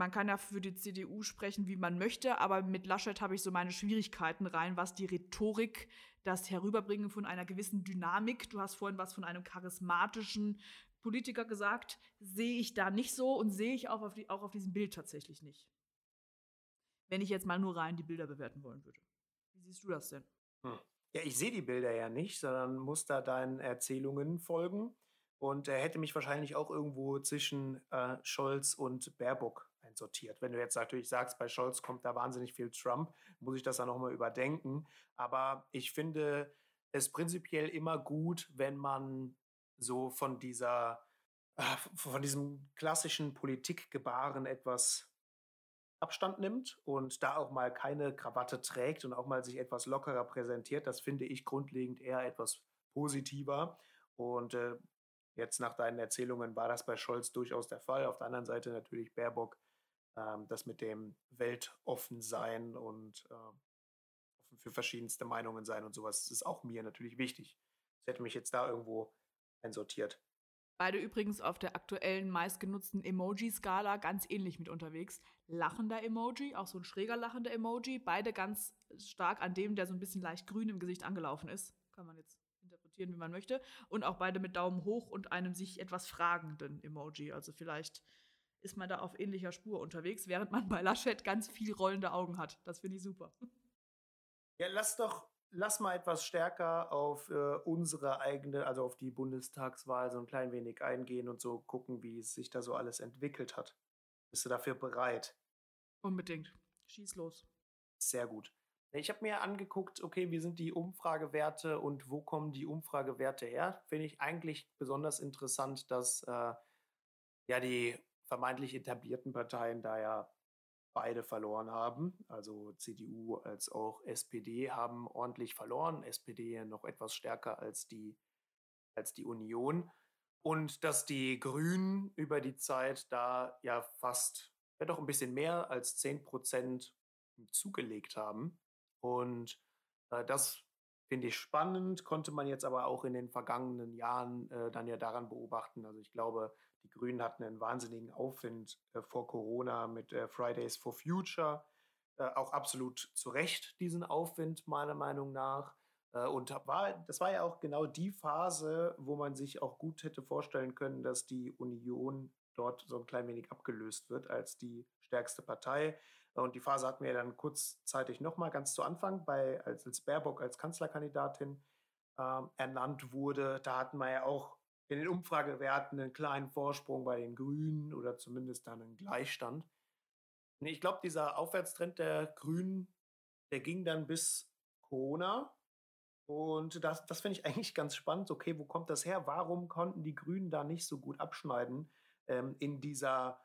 man kann ja für die CDU sprechen, wie man möchte, aber mit Laschet habe ich so meine Schwierigkeiten rein, was die Rhetorik, das Herüberbringen von einer gewissen Dynamik, du hast vorhin was von einem charismatischen Politiker gesagt, sehe ich da nicht so und sehe ich auch auf, die, auch auf diesem Bild tatsächlich nicht. Wenn ich jetzt mal nur rein die Bilder bewerten wollen würde. Wie siehst du das denn? Hm. Ja, ich sehe die Bilder ja nicht, sondern muss da deinen Erzählungen folgen. Und er hätte mich wahrscheinlich auch irgendwo zwischen äh, Scholz und Baerbock einsortiert. Wenn du jetzt natürlich sagst, bei Scholz kommt da wahnsinnig viel Trump, muss ich das dann nochmal überdenken. Aber ich finde es prinzipiell immer gut, wenn man so von dieser, äh, von diesem klassischen Politikgebaren etwas Abstand nimmt und da auch mal keine Krawatte trägt und auch mal sich etwas lockerer präsentiert. Das finde ich grundlegend eher etwas positiver. Und äh, jetzt nach deinen Erzählungen war das bei Scholz durchaus der Fall. Auf der anderen Seite natürlich Baerbock, ähm, das mit dem weltoffen sein und äh, offen für verschiedenste Meinungen sein und sowas, ist auch mir natürlich wichtig. Das hätte mich jetzt da irgendwo einsortiert. Beide übrigens auf der aktuellen meistgenutzten Emoji-Skala ganz ähnlich mit unterwegs. Lachender Emoji, auch so ein schräger lachender Emoji. Beide ganz stark an dem, der so ein bisschen leicht grün im Gesicht angelaufen ist. Kann man jetzt interpretieren, wie man möchte. Und auch beide mit Daumen hoch und einem sich etwas fragenden Emoji. Also vielleicht ist man da auf ähnlicher Spur unterwegs, während man bei Laschet ganz viel rollende Augen hat. Das finde ich super. Ja, lass doch lass mal etwas stärker auf äh, unsere eigene, also auf die Bundestagswahl so ein klein wenig eingehen und so gucken, wie es sich da so alles entwickelt hat. Bist du dafür bereit? Unbedingt. Schieß los. Sehr gut. Ich habe mir angeguckt, okay, wie sind die Umfragewerte und wo kommen die Umfragewerte her? Finde ich eigentlich besonders interessant, dass äh, ja die vermeintlich etablierten Parteien da ja beide verloren haben. Also CDU als auch SPD haben ordentlich verloren. SPD noch etwas stärker als die, als die Union. Und dass die Grünen über die Zeit da ja fast, ja doch ein bisschen mehr als 10 Prozent zugelegt haben. Und äh, das finde ich spannend, konnte man jetzt aber auch in den vergangenen Jahren äh, dann ja daran beobachten. Also ich glaube, die Grünen hatten einen wahnsinnigen Aufwind äh, vor Corona mit äh, Fridays for Future. Äh, auch absolut zu Recht diesen Aufwind, meiner Meinung nach. Äh, und war, das war ja auch genau die Phase, wo man sich auch gut hätte vorstellen können, dass die Union dort so ein klein wenig abgelöst wird als die stärkste Partei. Und die Phase hatten wir dann kurzzeitig nochmal ganz zu Anfang, bei, als, als Baerbock als Kanzlerkandidatin äh, ernannt wurde. Da hatten wir ja auch in den Umfragewerten einen kleinen Vorsprung bei den Grünen oder zumindest dann einen Gleichstand. Und ich glaube, dieser Aufwärtstrend der Grünen, der ging dann bis Corona. Und das, das finde ich *laughs* eigentlich ganz spannend. Okay, wo kommt das her? Warum konnten die Grünen da nicht so gut abschneiden ähm, in dieser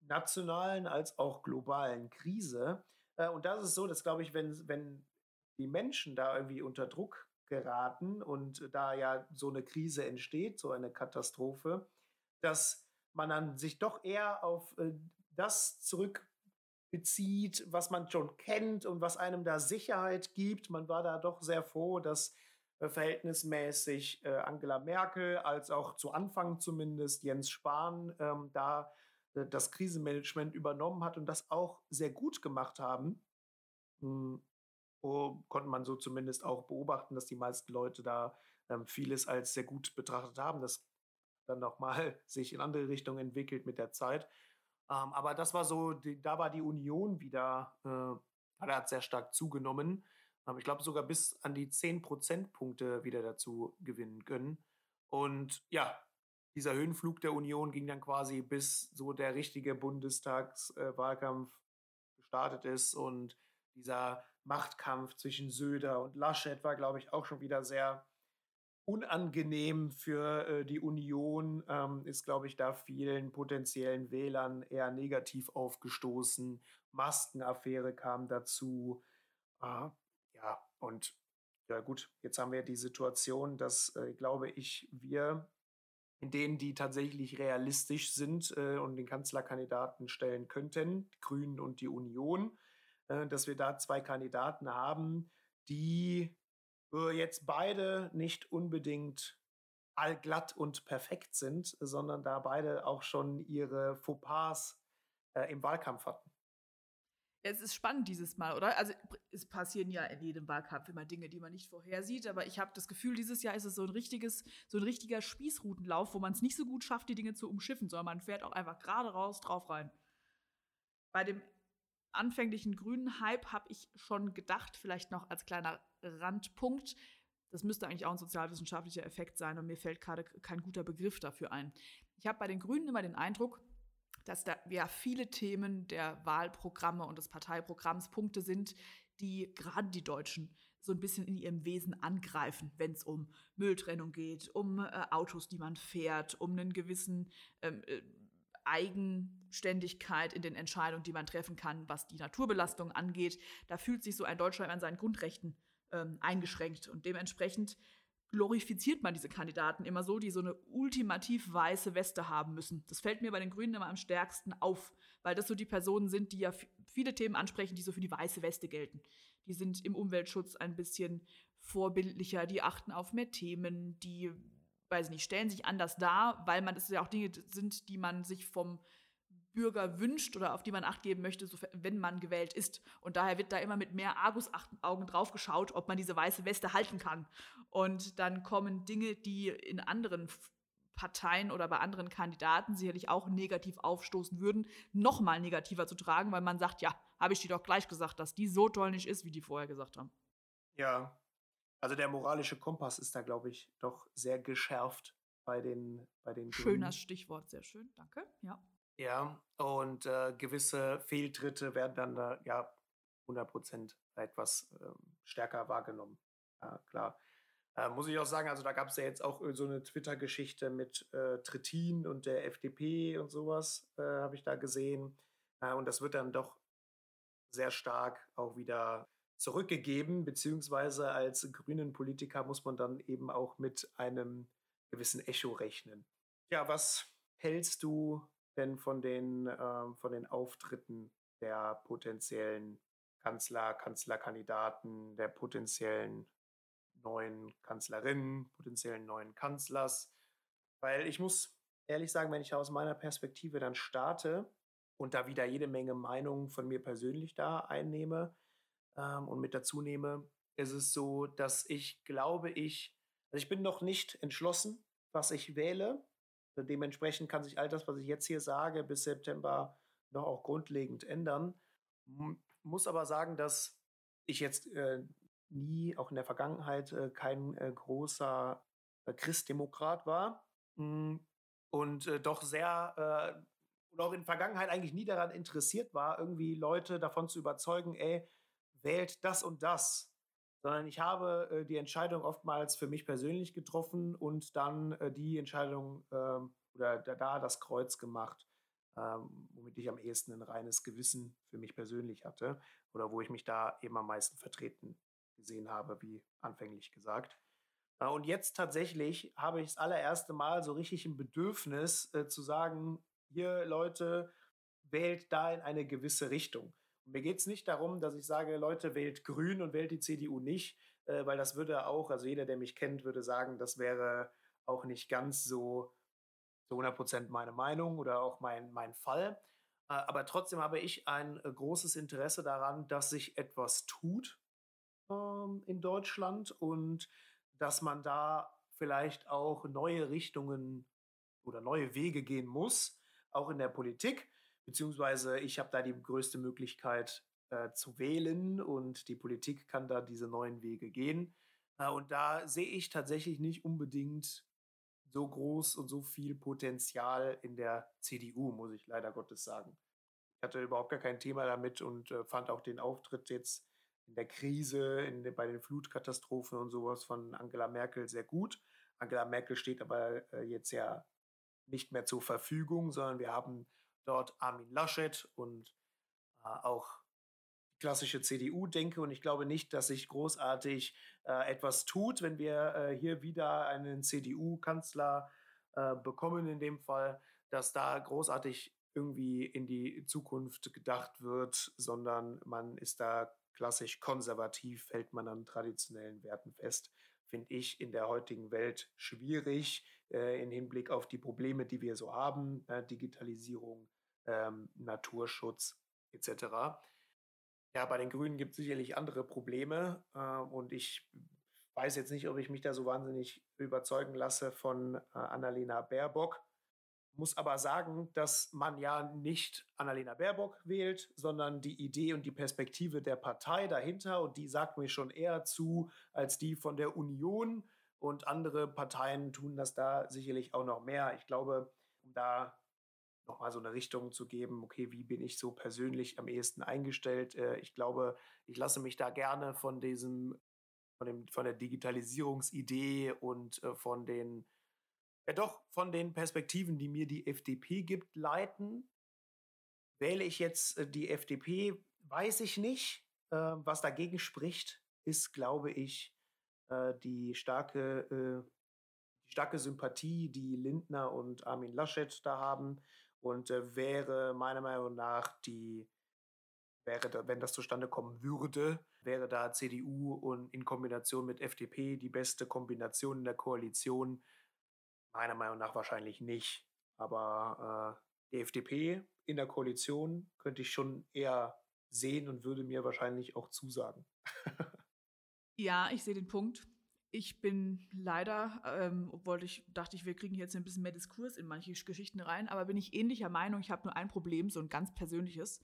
nationalen als auch globalen Krise? Äh, und das ist so, dass, glaube ich, wenn, wenn die Menschen da irgendwie unter Druck geraten und da ja so eine Krise entsteht, so eine Katastrophe, dass man dann sich doch eher auf äh, das zurückbezieht, was man schon kennt und was einem da Sicherheit gibt. Man war da doch sehr froh, dass äh, verhältnismäßig äh, Angela Merkel als auch zu Anfang zumindest Jens Spahn ähm, da äh, das Krisenmanagement übernommen hat und das auch sehr gut gemacht haben. Hm, konnte man so zumindest auch beobachten, dass die meisten Leute da ähm, vieles als sehr gut betrachtet haben. Das dann nochmal *laughs* sich in andere Richtungen entwickelt mit der Zeit. Ähm, aber das war so, die, da war die Union wieder, äh, hat sehr stark zugenommen. Ähm, ich glaube sogar bis an die 10 Prozentpunkte wieder dazu gewinnen können. Und ja, dieser Höhenflug der Union ging dann quasi bis so der richtige Bundestagswahlkampf äh, gestartet ist und dieser Machtkampf zwischen Söder und Laschet war, glaube ich, auch schon wieder sehr unangenehm für äh, die Union, ähm, ist, glaube ich, da vielen potenziellen Wählern eher negativ aufgestoßen. Maskenaffäre kam dazu. Äh, ja, und ja gut, jetzt haben wir die Situation, dass, äh, glaube ich, wir in denen, die tatsächlich realistisch sind äh, und den Kanzlerkandidaten stellen könnten, die Grünen und die Union, dass wir da zwei Kandidaten haben, die äh, jetzt beide nicht unbedingt allglatt und perfekt sind, sondern da beide auch schon ihre Fauxpas äh, im Wahlkampf hatten. Es ist spannend dieses Mal, oder? Also es passieren ja in jedem Wahlkampf immer Dinge, die man nicht vorhersieht, aber ich habe das Gefühl, dieses Jahr ist es so ein richtiges, so ein richtiger Spießrutenlauf, wo man es nicht so gut schafft, die Dinge zu umschiffen, sondern man fährt auch einfach gerade raus, drauf rein. Bei dem anfänglichen grünen Hype habe ich schon gedacht, vielleicht noch als kleiner Randpunkt, das müsste eigentlich auch ein sozialwissenschaftlicher Effekt sein und mir fällt gerade kein guter Begriff dafür ein. Ich habe bei den Grünen immer den Eindruck, dass da ja viele Themen der Wahlprogramme und des Parteiprogramms Punkte sind, die gerade die Deutschen so ein bisschen in ihrem Wesen angreifen, wenn es um Mülltrennung geht, um äh, Autos, die man fährt, um einen gewissen ähm, äh, Eigenständigkeit in den Entscheidungen, die man treffen kann, was die Naturbelastung angeht. Da fühlt sich so ein Deutschland an seinen Grundrechten ähm, eingeschränkt und dementsprechend glorifiziert man diese Kandidaten immer so, die so eine ultimativ weiße Weste haben müssen. Das fällt mir bei den Grünen immer am stärksten auf, weil das so die Personen sind, die ja viele Themen ansprechen, die so für die weiße Weste gelten. Die sind im Umweltschutz ein bisschen vorbildlicher, die achten auf mehr Themen, die, weiß nicht, stellen sich anders dar, weil man das ja auch Dinge sind, die man sich vom Bürger wünscht oder auf die man Acht geben möchte, wenn man gewählt ist. Und daher wird da immer mit mehr Argusaugen drauf geschaut, ob man diese weiße Weste halten kann. Und dann kommen Dinge, die in anderen Parteien oder bei anderen Kandidaten sicherlich auch negativ aufstoßen würden, noch mal negativer zu tragen, weil man sagt, ja, habe ich dir doch gleich gesagt, dass die so toll nicht ist, wie die vorher gesagt haben. Ja, also der moralische Kompass ist da, glaube ich, doch sehr geschärft bei den, bei den Schöner Stichwort, sehr schön, danke, ja. Ja, und äh, gewisse Fehltritte werden dann da, ja 100% etwas ähm, stärker wahrgenommen. Ja, klar. Äh, muss ich auch sagen, also da gab es ja jetzt auch so eine Twitter-Geschichte mit äh, Trittin und der FDP und sowas, äh, habe ich da gesehen. Äh, und das wird dann doch sehr stark auch wieder zurückgegeben, beziehungsweise als grünen Politiker muss man dann eben auch mit einem gewissen Echo rechnen. Ja, was hältst du denn von den, äh, von den Auftritten der potenziellen Kanzler, Kanzlerkandidaten, der potenziellen neuen Kanzlerinnen, potenziellen neuen Kanzlers? Weil ich muss ehrlich sagen, wenn ich aus meiner Perspektive dann starte und da wieder jede Menge Meinungen von mir persönlich da einnehme ähm, und mit dazu nehme, ist es so, dass ich glaube, ich, also ich bin noch nicht entschlossen, was ich wähle. Dementsprechend kann sich all das, was ich jetzt hier sage, bis September noch auch grundlegend ändern. Muss aber sagen, dass ich jetzt äh, nie, auch in der Vergangenheit, äh, kein äh, großer äh, Christdemokrat war mh, und äh, doch sehr äh, und auch in der Vergangenheit eigentlich nie daran interessiert war, irgendwie Leute davon zu überzeugen, ey, wählt das und das sondern ich habe äh, die Entscheidung oftmals für mich persönlich getroffen und dann äh, die Entscheidung ähm, oder da, da, das Kreuz gemacht, ähm, womit ich am ehesten ein reines Gewissen für mich persönlich hatte oder wo ich mich da eben am meisten vertreten gesehen habe, wie anfänglich gesagt. Äh, und jetzt tatsächlich habe ich das allererste Mal so richtig ein Bedürfnis äh, zu sagen, hier Leute, wählt da in eine gewisse Richtung. Mir geht es nicht darum, dass ich sage, Leute, wählt Grün und wählt die CDU nicht, äh, weil das würde auch, also jeder, der mich kennt, würde sagen, das wäre auch nicht ganz so zu 100% meine Meinung oder auch mein, mein Fall. Äh, aber trotzdem habe ich ein äh, großes Interesse daran, dass sich etwas tut ähm, in Deutschland und dass man da vielleicht auch neue Richtungen oder neue Wege gehen muss, auch in der Politik. Beziehungsweise ich habe da die größte Möglichkeit äh, zu wählen und die Politik kann da diese neuen Wege gehen. Äh, und da sehe ich tatsächlich nicht unbedingt so groß und so viel Potenzial in der CDU, muss ich leider Gottes sagen. Ich hatte überhaupt gar kein Thema damit und äh, fand auch den Auftritt jetzt in der Krise, in, bei den Flutkatastrophen und sowas von Angela Merkel sehr gut. Angela Merkel steht aber äh, jetzt ja nicht mehr zur Verfügung, sondern wir haben dort Armin Laschet und äh, auch klassische CDU denke. Und ich glaube nicht, dass sich großartig äh, etwas tut, wenn wir äh, hier wieder einen CDU-Kanzler äh, bekommen, in dem Fall, dass da großartig irgendwie in die Zukunft gedacht wird, sondern man ist da klassisch konservativ, hält man an traditionellen Werten fest finde ich in der heutigen Welt schwierig äh, im Hinblick auf die Probleme, die wir so haben, äh, Digitalisierung, ähm, Naturschutz etc. Ja, bei den Grünen gibt es sicherlich andere Probleme äh, und ich weiß jetzt nicht, ob ich mich da so wahnsinnig überzeugen lasse von äh, Annalena Baerbock. Muss aber sagen, dass man ja nicht Annalena Baerbock wählt, sondern die Idee und die Perspektive der Partei dahinter. Und die sagt mir schon eher zu als die von der Union. Und andere Parteien tun das da sicherlich auch noch mehr. Ich glaube, um da nochmal so eine Richtung zu geben, okay, wie bin ich so persönlich am ehesten eingestellt? Äh, ich glaube, ich lasse mich da gerne von diesem, von, dem, von der Digitalisierungsidee und äh, von den ja doch von den Perspektiven, die mir die FDP gibt, leiten. Wähle ich jetzt äh, die FDP, weiß ich nicht. Äh, was dagegen spricht, ist, glaube ich, äh, die starke, die starke Sympathie, die Lindner und Armin Laschet da haben. Und wäre meiner Meinung nach die, wäre wenn das zustande kommen würde, wäre da CDU und in Kombination mit FDP die beste Kombination in der Koalition Meiner Meinung nach wahrscheinlich nicht. Aber äh, die FDP in der Koalition könnte ich schon eher sehen und würde mir wahrscheinlich auch zusagen. *laughs* ja, ich sehe den Punkt. Ich bin leider, ähm, obwohl ich dachte, ich, wir kriegen jetzt ein bisschen mehr Diskurs in manche Geschichten rein, aber bin ich ähnlicher Meinung. Ich habe nur ein Problem, so ein ganz persönliches.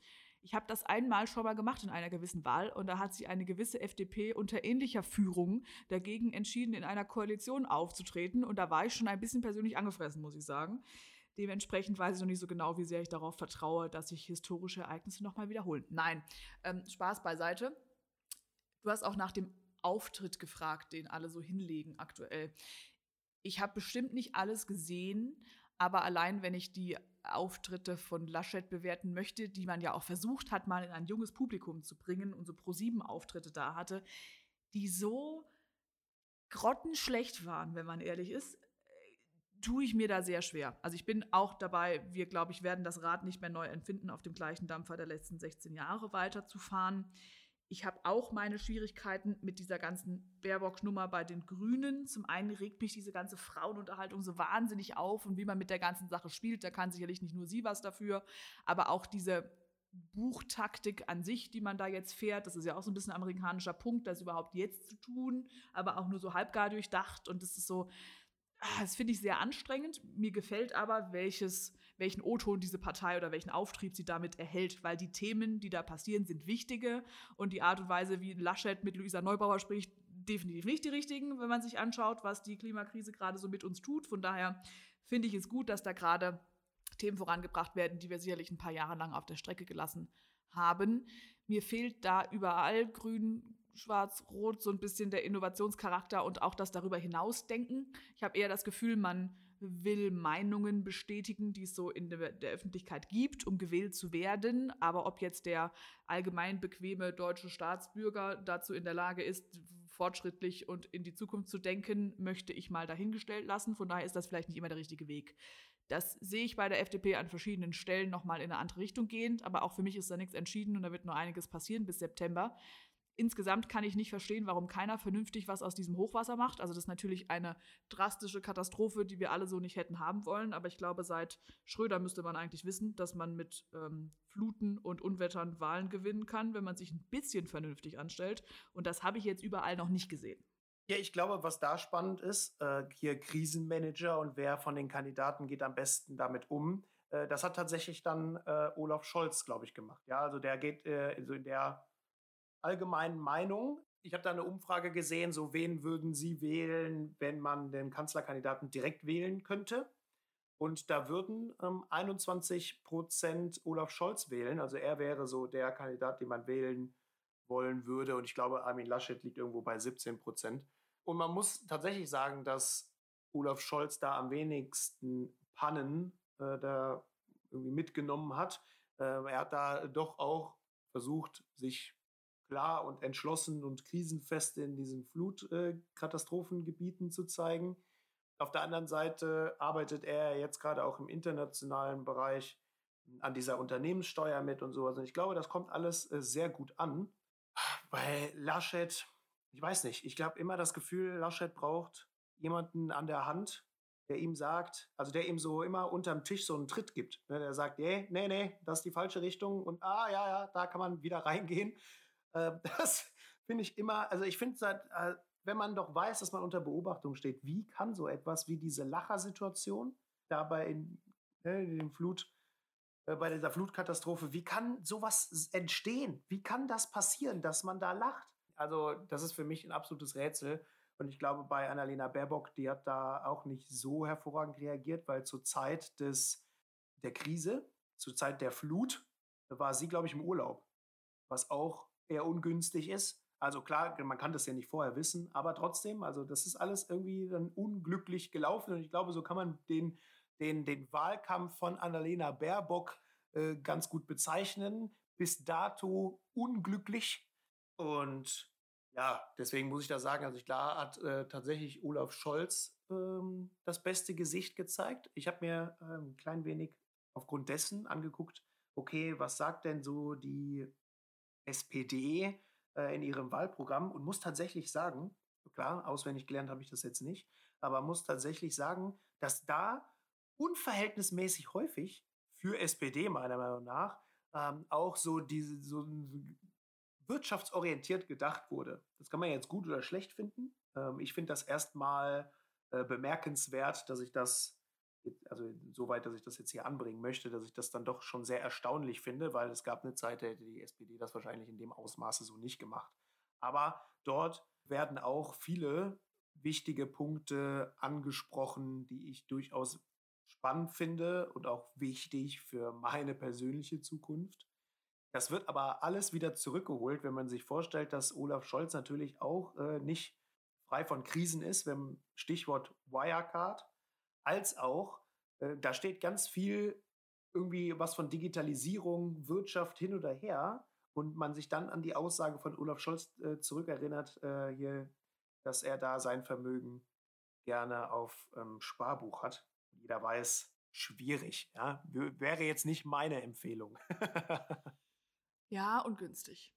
Ich habe das einmal schon mal gemacht in einer gewissen Wahl und da hat sich eine gewisse FDP unter ähnlicher Führung dagegen entschieden, in einer Koalition aufzutreten und da war ich schon ein bisschen persönlich angefressen, muss ich sagen. Dementsprechend weiß ich noch nicht so genau, wie sehr ich darauf vertraue, dass sich historische Ereignisse nochmal wiederholen. Nein, ähm, Spaß beiseite. Du hast auch nach dem Auftritt gefragt, den alle so hinlegen aktuell. Ich habe bestimmt nicht alles gesehen, aber allein wenn ich die Auftritte von Laschet bewerten möchte, die man ja auch versucht hat, mal in ein junges Publikum zu bringen und so Pro-7-Auftritte da hatte, die so grottenschlecht waren, wenn man ehrlich ist, tue ich mir da sehr schwer. Also ich bin auch dabei, wir, glaube ich, werden das Rad nicht mehr neu empfinden, auf dem gleichen Dampfer der letzten 16 Jahre weiterzufahren ich habe auch meine Schwierigkeiten mit dieser ganzen Baerbock-Nummer bei den Grünen. Zum einen regt mich diese ganze Frauenunterhaltung so wahnsinnig auf und wie man mit der ganzen Sache spielt, da kann sicherlich nicht nur sie was dafür, aber auch diese Buchtaktik an sich, die man da jetzt fährt, das ist ja auch so ein bisschen ein amerikanischer Punkt, das überhaupt jetzt zu tun, aber auch nur so halbgar durchdacht und das ist so, ah, das finde ich sehr anstrengend. Mir gefällt aber, welches welchen O-Ton diese Partei oder welchen Auftrieb sie damit erhält, weil die Themen, die da passieren, sind wichtige und die Art und Weise, wie Laschet mit Luisa Neubauer spricht, definitiv nicht die richtigen, wenn man sich anschaut, was die Klimakrise gerade so mit uns tut. Von daher finde ich es gut, dass da gerade Themen vorangebracht werden, die wir sicherlich ein paar Jahre lang auf der Strecke gelassen haben. Mir fehlt da überall grün, schwarz, rot so ein bisschen der Innovationscharakter und auch das darüber hinausdenken. Ich habe eher das Gefühl, man will Meinungen bestätigen, die es so in der, Öffentlichkeit gibt, um gewählt zu werden. Aber ob jetzt der allgemein bequeme deutsche Staatsbürger dazu in der Lage ist, fortschrittlich und in die Zukunft zu denken, möchte ich mal dahingestellt lassen. Von daher ist das vielleicht nicht immer der richtige Weg. Das sehe ich bei der FDP an verschiedenen Stellen nochmal in eine andere Richtung gehend, aber auch für mich ist da nichts entschieden und da wird nur einiges passieren bis September. Insgesamt kann ich nicht verstehen, warum keiner vernünftig was aus diesem Hochwasser macht. Also das ist natürlich eine drastische Katastrophe, die wir alle so nicht hätten haben wollen. Aber ich glaube, seit Schröder müsste man eigentlich wissen, dass man mit ähm, Fluten und Unwettern Wahlen gewinnen kann, wenn man sich ein bisschen vernünftig anstellt. Und das habe ich jetzt überall noch nicht gesehen. Ja, ich glaube, was da spannend ist, äh, hier Krisenmanager und wer von den Kandidaten geht am besten damit um. Äh, das hat tatsächlich dann äh, Olaf Scholz, glaube ich, gemacht. Ja, also der geht äh, so in der allgemeinen Meinung. Ich habe da eine Umfrage gesehen, so wen würden Sie wählen, wenn man den Kanzlerkandidaten direkt wählen könnte? Und da würden ähm, 21 Prozent Olaf Scholz wählen. Also er wäre so der Kandidat, den man wählen wollen würde. Und ich glaube, Armin Laschet liegt irgendwo bei 17 Prozent. Und man muss tatsächlich sagen, dass Olaf Scholz da am wenigsten Pannen äh, da irgendwie mitgenommen hat. Äh, er hat da doch auch versucht, sich klar und entschlossen und krisenfest in diesen Flutkatastrophengebieten zu zeigen. Auf der anderen Seite arbeitet er jetzt gerade auch im internationalen Bereich an dieser Unternehmenssteuer mit und sowas. Und ich glaube, das kommt alles äh, sehr gut an. Bei Laschet, ich weiß nicht, ich glaube immer das Gefühl, Laschet braucht jemanden an der Hand, der ihm sagt, also der ihm so immer unterm Tisch so einen Tritt gibt. Ne, der sagt, nee, nee, nee, das ist die falsche Richtung und ah, ja, ja, da kann man wieder reingehen. Äh, *laughs* das finde ich immer, also ich finde, äh, wenn man doch weiß, dass man unter Beobachtung steht, wie kann so etwas wie diese Lachersituation dabei in, ne, in dem Flut, äh, bei dieser Flutkatastrophe, wie kann sowas entstehen? Wie kann das passieren, dass man da lacht? Also, das ist für mich ein absolutes Rätsel. Und ich glaube, bei Annalena Baerbock, die hat da auch nicht so hervorragend reagiert, weil zur Zeit des, der Krise, zur Zeit der Flut, war sie, glaube ich, im Urlaub. Was auch eher ungünstig ist. Also klar, man kann das ja nicht vorher wissen, aber trotzdem, also das ist alles irgendwie dann unglücklich gelaufen und ich glaube, so kann man den, den, den Wahlkampf von Annalena Baerbock äh, ganz gut bezeichnen. Bis dato unglücklich und ja, deswegen muss ich da sagen, also klar hat äh, tatsächlich Olaf Scholz ähm, das beste Gesicht gezeigt. Ich habe mir äh, ein klein wenig aufgrund dessen angeguckt, okay, was sagt denn so die SPD äh, in ihrem Wahlprogramm und muss tatsächlich sagen, klar, auswendig gelernt habe ich das jetzt nicht, aber muss tatsächlich sagen, dass da unverhältnismäßig häufig für SPD meiner Meinung nach ähm, auch so diese so wirtschaftsorientiert gedacht wurde. Das kann man jetzt gut oder schlecht finden. Ähm, ich finde das erstmal äh, bemerkenswert, dass ich das also soweit, dass ich das jetzt hier anbringen möchte, dass ich das dann doch schon sehr erstaunlich finde, weil es gab eine Zeit, da hätte die SPD das wahrscheinlich in dem Ausmaße so nicht gemacht. Aber dort werden auch viele wichtige Punkte angesprochen, die ich durchaus spannend finde und auch wichtig für meine persönliche Zukunft. Das wird aber alles wieder zurückgeholt, wenn man sich vorstellt, dass Olaf Scholz natürlich auch äh, nicht frei von Krisen ist, wenn Stichwort Wirecard, als auch, äh, da steht ganz viel irgendwie was von Digitalisierung, Wirtschaft hin oder her und man sich dann an die Aussage von Olaf Scholz äh, zurückerinnert, äh, hier, dass er da sein Vermögen gerne auf ähm, Sparbuch hat. Jeder weiß, schwierig. Ja? wäre jetzt nicht meine Empfehlung. *laughs* ja, und günstig.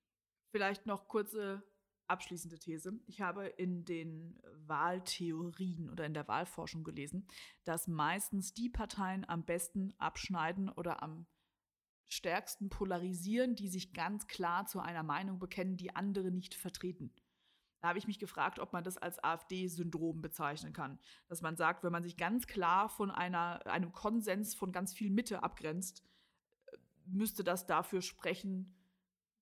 Vielleicht noch kurze abschließende These. Ich habe in den Wahltheorien oder in der Wahlforschung gelesen, dass meistens die Parteien am besten abschneiden oder am stärksten polarisieren, die sich ganz klar zu einer Meinung bekennen, die andere nicht vertreten. Da habe ich mich gefragt, ob man das als AfD-Syndrom bezeichnen kann. Dass man sagt, wenn man sich ganz klar von einer, einem Konsens von ganz viel Mitte abgrenzt, müsste das dafür sprechen,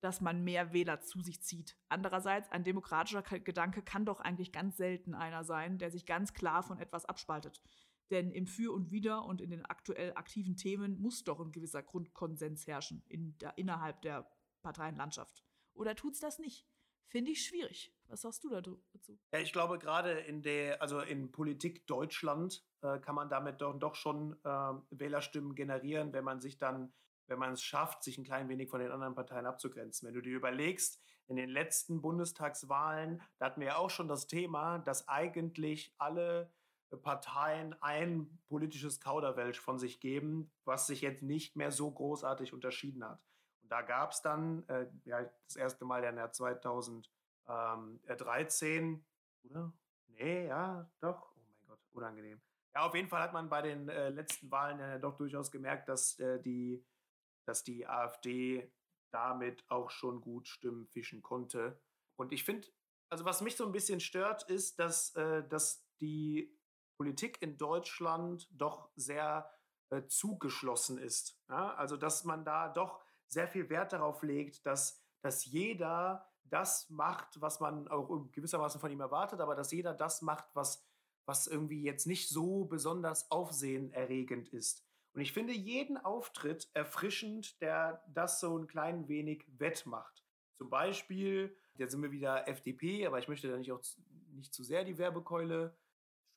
dass man mehr Wähler zu sich zieht. Andererseits, ein demokratischer Gedanke kann doch eigentlich ganz selten einer sein, der sich ganz klar von etwas abspaltet. Denn im Für und Wider und in den aktuell aktiven Themen muss doch ein gewisser Grundkonsens herrschen in der, innerhalb der Parteienlandschaft. Oder tut es das nicht? Finde ich schwierig. Was sagst du dazu? Ja, ich glaube, gerade in der, also in Politik Deutschland äh, kann man damit doch, doch schon äh, Wählerstimmen generieren, wenn man sich dann wenn man es schafft, sich ein klein wenig von den anderen Parteien abzugrenzen. Wenn du dir überlegst, in den letzten Bundestagswahlen, da hatten wir ja auch schon das Thema, dass eigentlich alle Parteien ein politisches Kauderwelsch von sich geben, was sich jetzt nicht mehr so großartig unterschieden hat. Und da gab es dann äh, ja, das erste Mal der 2013, oder? Nee, ja, doch. Oh mein Gott, unangenehm. Ja, auf jeden Fall hat man bei den äh, letzten Wahlen ja doch durchaus gemerkt, dass, äh, die, dass die AfD damit auch schon gut Stimmen fischen konnte. Und ich finde, also was mich so ein bisschen stört, ist, dass, äh, dass die Politik in Deutschland doch sehr äh, zugeschlossen ist. Ja? Also dass man da doch sehr viel Wert darauf legt, dass, dass jeder das macht, was man auch gewissermaßen von ihm erwartet, aber dass jeder das macht, was, was irgendwie jetzt nicht so besonders aufsehenerregend ist. Und ich finde jeden Auftritt erfrischend, der das so ein klein wenig wettmacht. Zum Beispiel, jetzt sind wir wieder FDP, aber ich möchte da nicht auch nicht zu sehr die Werbekeule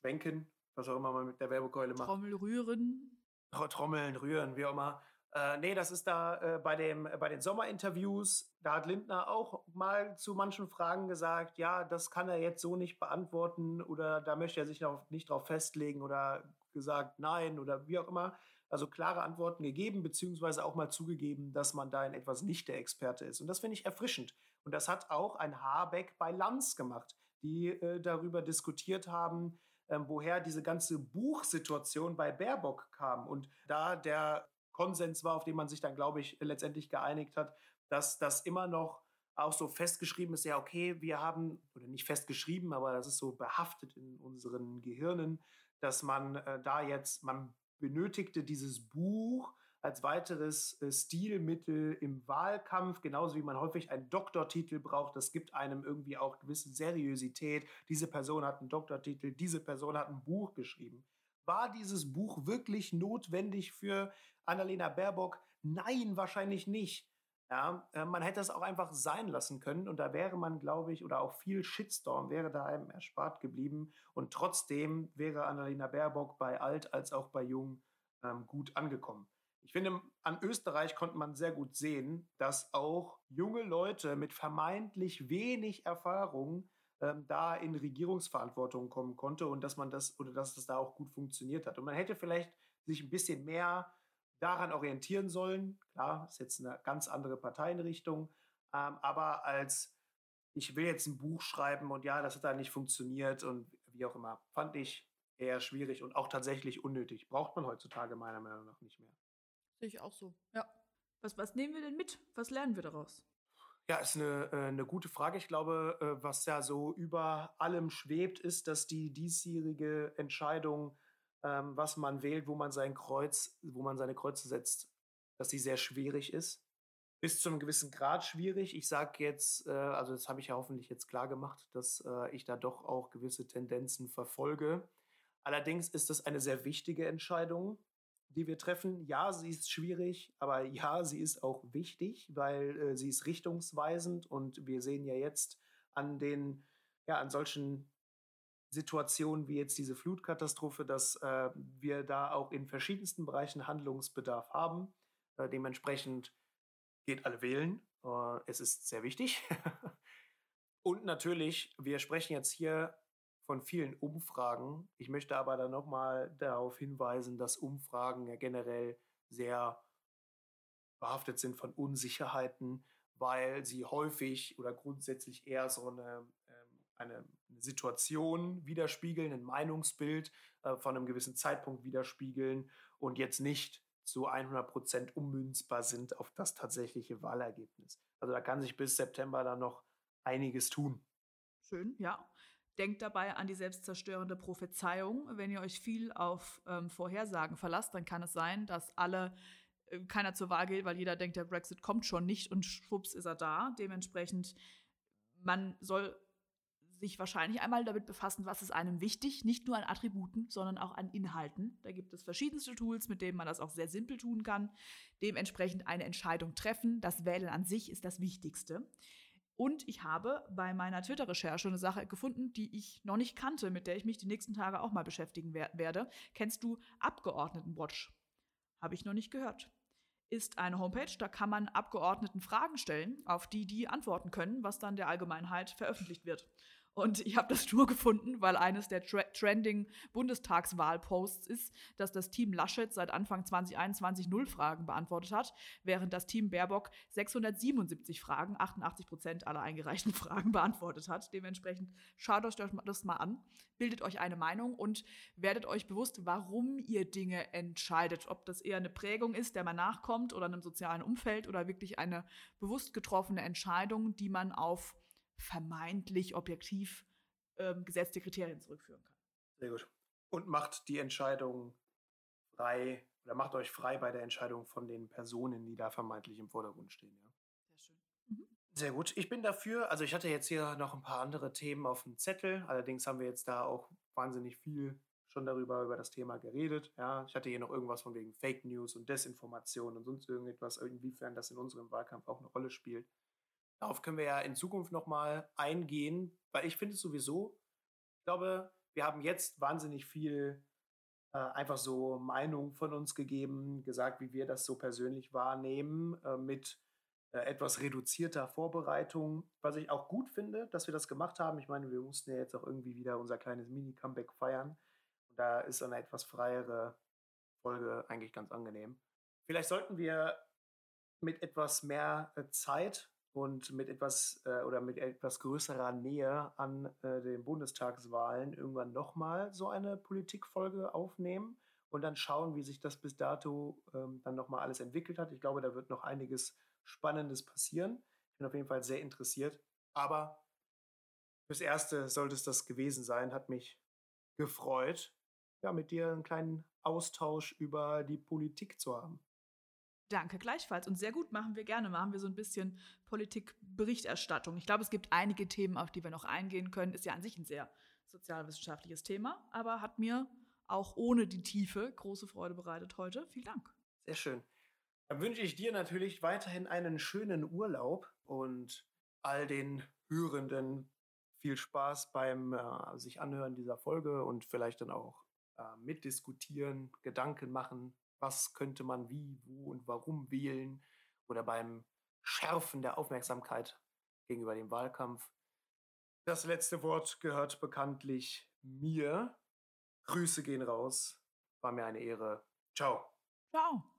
schwenken, was auch immer man mit der Werbekeule macht. Trommel rühren. Trommeln, rühren, wie auch immer. Äh, nee, das ist da äh, bei, dem, äh, bei den Sommerinterviews. Da hat Lindner auch mal zu manchen Fragen gesagt, ja, das kann er jetzt so nicht beantworten oder da möchte er sich noch nicht drauf festlegen oder gesagt nein oder wie auch immer. Also klare Antworten gegeben, beziehungsweise auch mal zugegeben, dass man da in etwas nicht der Experte ist. Und das finde ich erfrischend. Und das hat auch ein Habeck bei Lanz gemacht, die äh, darüber diskutiert haben, ähm, woher diese ganze Buchsituation bei Baerbock kam. Und da der Konsens war, auf den man sich dann, glaube ich, letztendlich geeinigt hat, dass das immer noch auch so festgeschrieben ist, ja, okay, wir haben, oder nicht festgeschrieben, aber das ist so behaftet in unseren Gehirnen, dass man äh, da jetzt, man benötigte dieses Buch als weiteres äh, Stilmittel im Wahlkampf, genauso wie man häufig einen Doktortitel braucht. Das gibt einem irgendwie auch gewisse Seriosität. Diese Person hat einen Doktortitel, diese Person hat ein Buch geschrieben. War dieses Buch wirklich notwendig für Annalena Baerbock? Nein, wahrscheinlich nicht. Ja, äh, man hätte es auch einfach sein lassen können und da wäre man, glaube ich, oder auch viel Shitstorm wäre da einem erspart geblieben und trotzdem wäre Annalena Baerbock bei alt als auch bei jung ähm, gut angekommen. Ich finde, an Österreich konnte man sehr gut sehen, dass auch junge Leute mit vermeintlich wenig Erfahrung ähm, da in Regierungsverantwortung kommen konnte und dass man das oder dass das da auch gut funktioniert hat. Und man hätte vielleicht sich ein bisschen mehr daran orientieren sollen. Klar, ist jetzt eine ganz andere Parteienrichtung, ähm, aber als ich will jetzt ein Buch schreiben und ja, das hat da nicht funktioniert und wie auch immer, fand ich eher schwierig und auch tatsächlich unnötig. Braucht man heutzutage meiner Meinung nach nicht mehr. Sehe ich auch so. Ja. Was, was nehmen wir denn mit? Was lernen wir daraus? Ja, ist eine, äh, eine gute Frage. Ich glaube, äh, was ja so über allem schwebt, ist, dass die diesjährige Entscheidung ähm, was man wählt, wo man sein Kreuz, wo man seine Kreuze setzt, dass sie sehr schwierig ist. Bis zu einem gewissen Grad schwierig. Ich sage jetzt, äh, also das habe ich ja hoffentlich jetzt klar gemacht, dass äh, ich da doch auch gewisse Tendenzen verfolge. Allerdings ist das eine sehr wichtige Entscheidung, die wir treffen. Ja, sie ist schwierig, aber ja, sie ist auch wichtig, weil äh, sie ist richtungsweisend und wir sehen ja jetzt an den, ja, an solchen Situationen wie jetzt diese Flutkatastrophe, dass äh, wir da auch in verschiedensten Bereichen Handlungsbedarf haben. Äh, dementsprechend geht alle wählen. Äh, es ist sehr wichtig. *laughs* Und natürlich, wir sprechen jetzt hier von vielen Umfragen. Ich möchte aber dann nochmal darauf hinweisen, dass Umfragen ja generell sehr behaftet sind von Unsicherheiten, weil sie häufig oder grundsätzlich eher so eine eine Situation widerspiegeln, ein Meinungsbild äh, von einem gewissen Zeitpunkt widerspiegeln und jetzt nicht zu 100 Prozent ummünzbar sind auf das tatsächliche Wahlergebnis. Also da kann sich bis September dann noch einiges tun. Schön, ja. Denkt dabei an die selbstzerstörende Prophezeiung. Wenn ihr euch viel auf ähm, Vorhersagen verlasst, dann kann es sein, dass alle äh, keiner zur Wahl geht, weil jeder denkt, der Brexit kommt schon nicht und schwupps ist er da. Dementsprechend, man soll sich wahrscheinlich einmal damit befassen, was ist einem wichtig, nicht nur an Attributen, sondern auch an Inhalten. Da gibt es verschiedenste Tools, mit denen man das auch sehr simpel tun kann. Dementsprechend eine Entscheidung treffen. Das Wählen an sich ist das Wichtigste. Und ich habe bei meiner Twitter-Recherche eine Sache gefunden, die ich noch nicht kannte, mit der ich mich die nächsten Tage auch mal beschäftigen werde. Kennst du Abgeordnetenwatch? Habe ich noch nicht gehört. Ist eine Homepage, da kann man Abgeordneten Fragen stellen, auf die die antworten können, was dann der Allgemeinheit veröffentlicht wird. Und ich habe das nur gefunden, weil eines der Tra trending Bundestagswahlposts ist, dass das Team Laschet seit Anfang 2021 null Fragen beantwortet hat, während das Team Baerbock 677 Fragen, 88 Prozent aller eingereichten *laughs* Fragen beantwortet hat. Dementsprechend schaut euch das mal an, bildet euch eine Meinung und werdet euch bewusst, warum ihr Dinge entscheidet. Ob das eher eine Prägung ist, der man nachkommt oder einem sozialen Umfeld oder wirklich eine bewusst getroffene Entscheidung, die man auf vermeintlich objektiv ähm, gesetzte Kriterien zurückführen kann. Sehr gut. Und macht die Entscheidung frei oder macht euch frei bei der Entscheidung von den Personen, die da vermeintlich im Vordergrund stehen. Ja? Sehr schön. Mhm. Sehr gut. Ich bin dafür, also ich hatte jetzt hier noch ein paar andere Themen auf dem Zettel, allerdings haben wir jetzt da auch wahnsinnig viel schon darüber, über das Thema geredet. Ja, ich hatte hier noch irgendwas von wegen Fake News und Desinformation und sonst irgendetwas, inwiefern das in unserem Wahlkampf auch eine Rolle spielt. Darauf können wir ja in Zukunft nochmal eingehen, weil ich finde es sowieso, ich glaube, wir haben jetzt wahnsinnig viel äh, einfach so Meinung von uns gegeben, gesagt, wie wir das so persönlich wahrnehmen, äh, mit äh, etwas reduzierter Vorbereitung, was ich auch gut finde, dass wir das gemacht haben. Ich meine, wir mussten ja jetzt auch irgendwie wieder unser kleines Mini-Comeback feiern. Und da ist eine etwas freiere Folge eigentlich ganz angenehm. Vielleicht sollten wir mit etwas mehr äh, Zeit und mit etwas äh, oder mit etwas größerer Nähe an äh, den Bundestagswahlen irgendwann nochmal so eine Politikfolge aufnehmen und dann schauen, wie sich das bis dato ähm, dann nochmal alles entwickelt hat. Ich glaube, da wird noch einiges Spannendes passieren. Ich bin auf jeden Fall sehr interessiert. Aber fürs Erste sollte es das gewesen sein. Hat mich gefreut, ja, mit dir einen kleinen Austausch über die Politik zu haben. Danke gleichfalls. Und sehr gut machen wir gerne. Machen wir so ein bisschen Politikberichterstattung. Ich glaube, es gibt einige Themen, auf die wir noch eingehen können. Ist ja an sich ein sehr sozialwissenschaftliches Thema, aber hat mir auch ohne die Tiefe große Freude bereitet heute. Vielen Dank. Sehr schön. Dann wünsche ich dir natürlich weiterhin einen schönen Urlaub und all den Hörenden viel Spaß beim äh, sich anhören dieser Folge und vielleicht dann auch äh, mitdiskutieren, Gedanken machen, was könnte man wie, wo und warum wählen oder beim Schärfen der Aufmerksamkeit gegenüber dem Wahlkampf. Das letzte Wort gehört bekanntlich mir. Grüße gehen raus. War mir eine Ehre. Ciao. Ciao.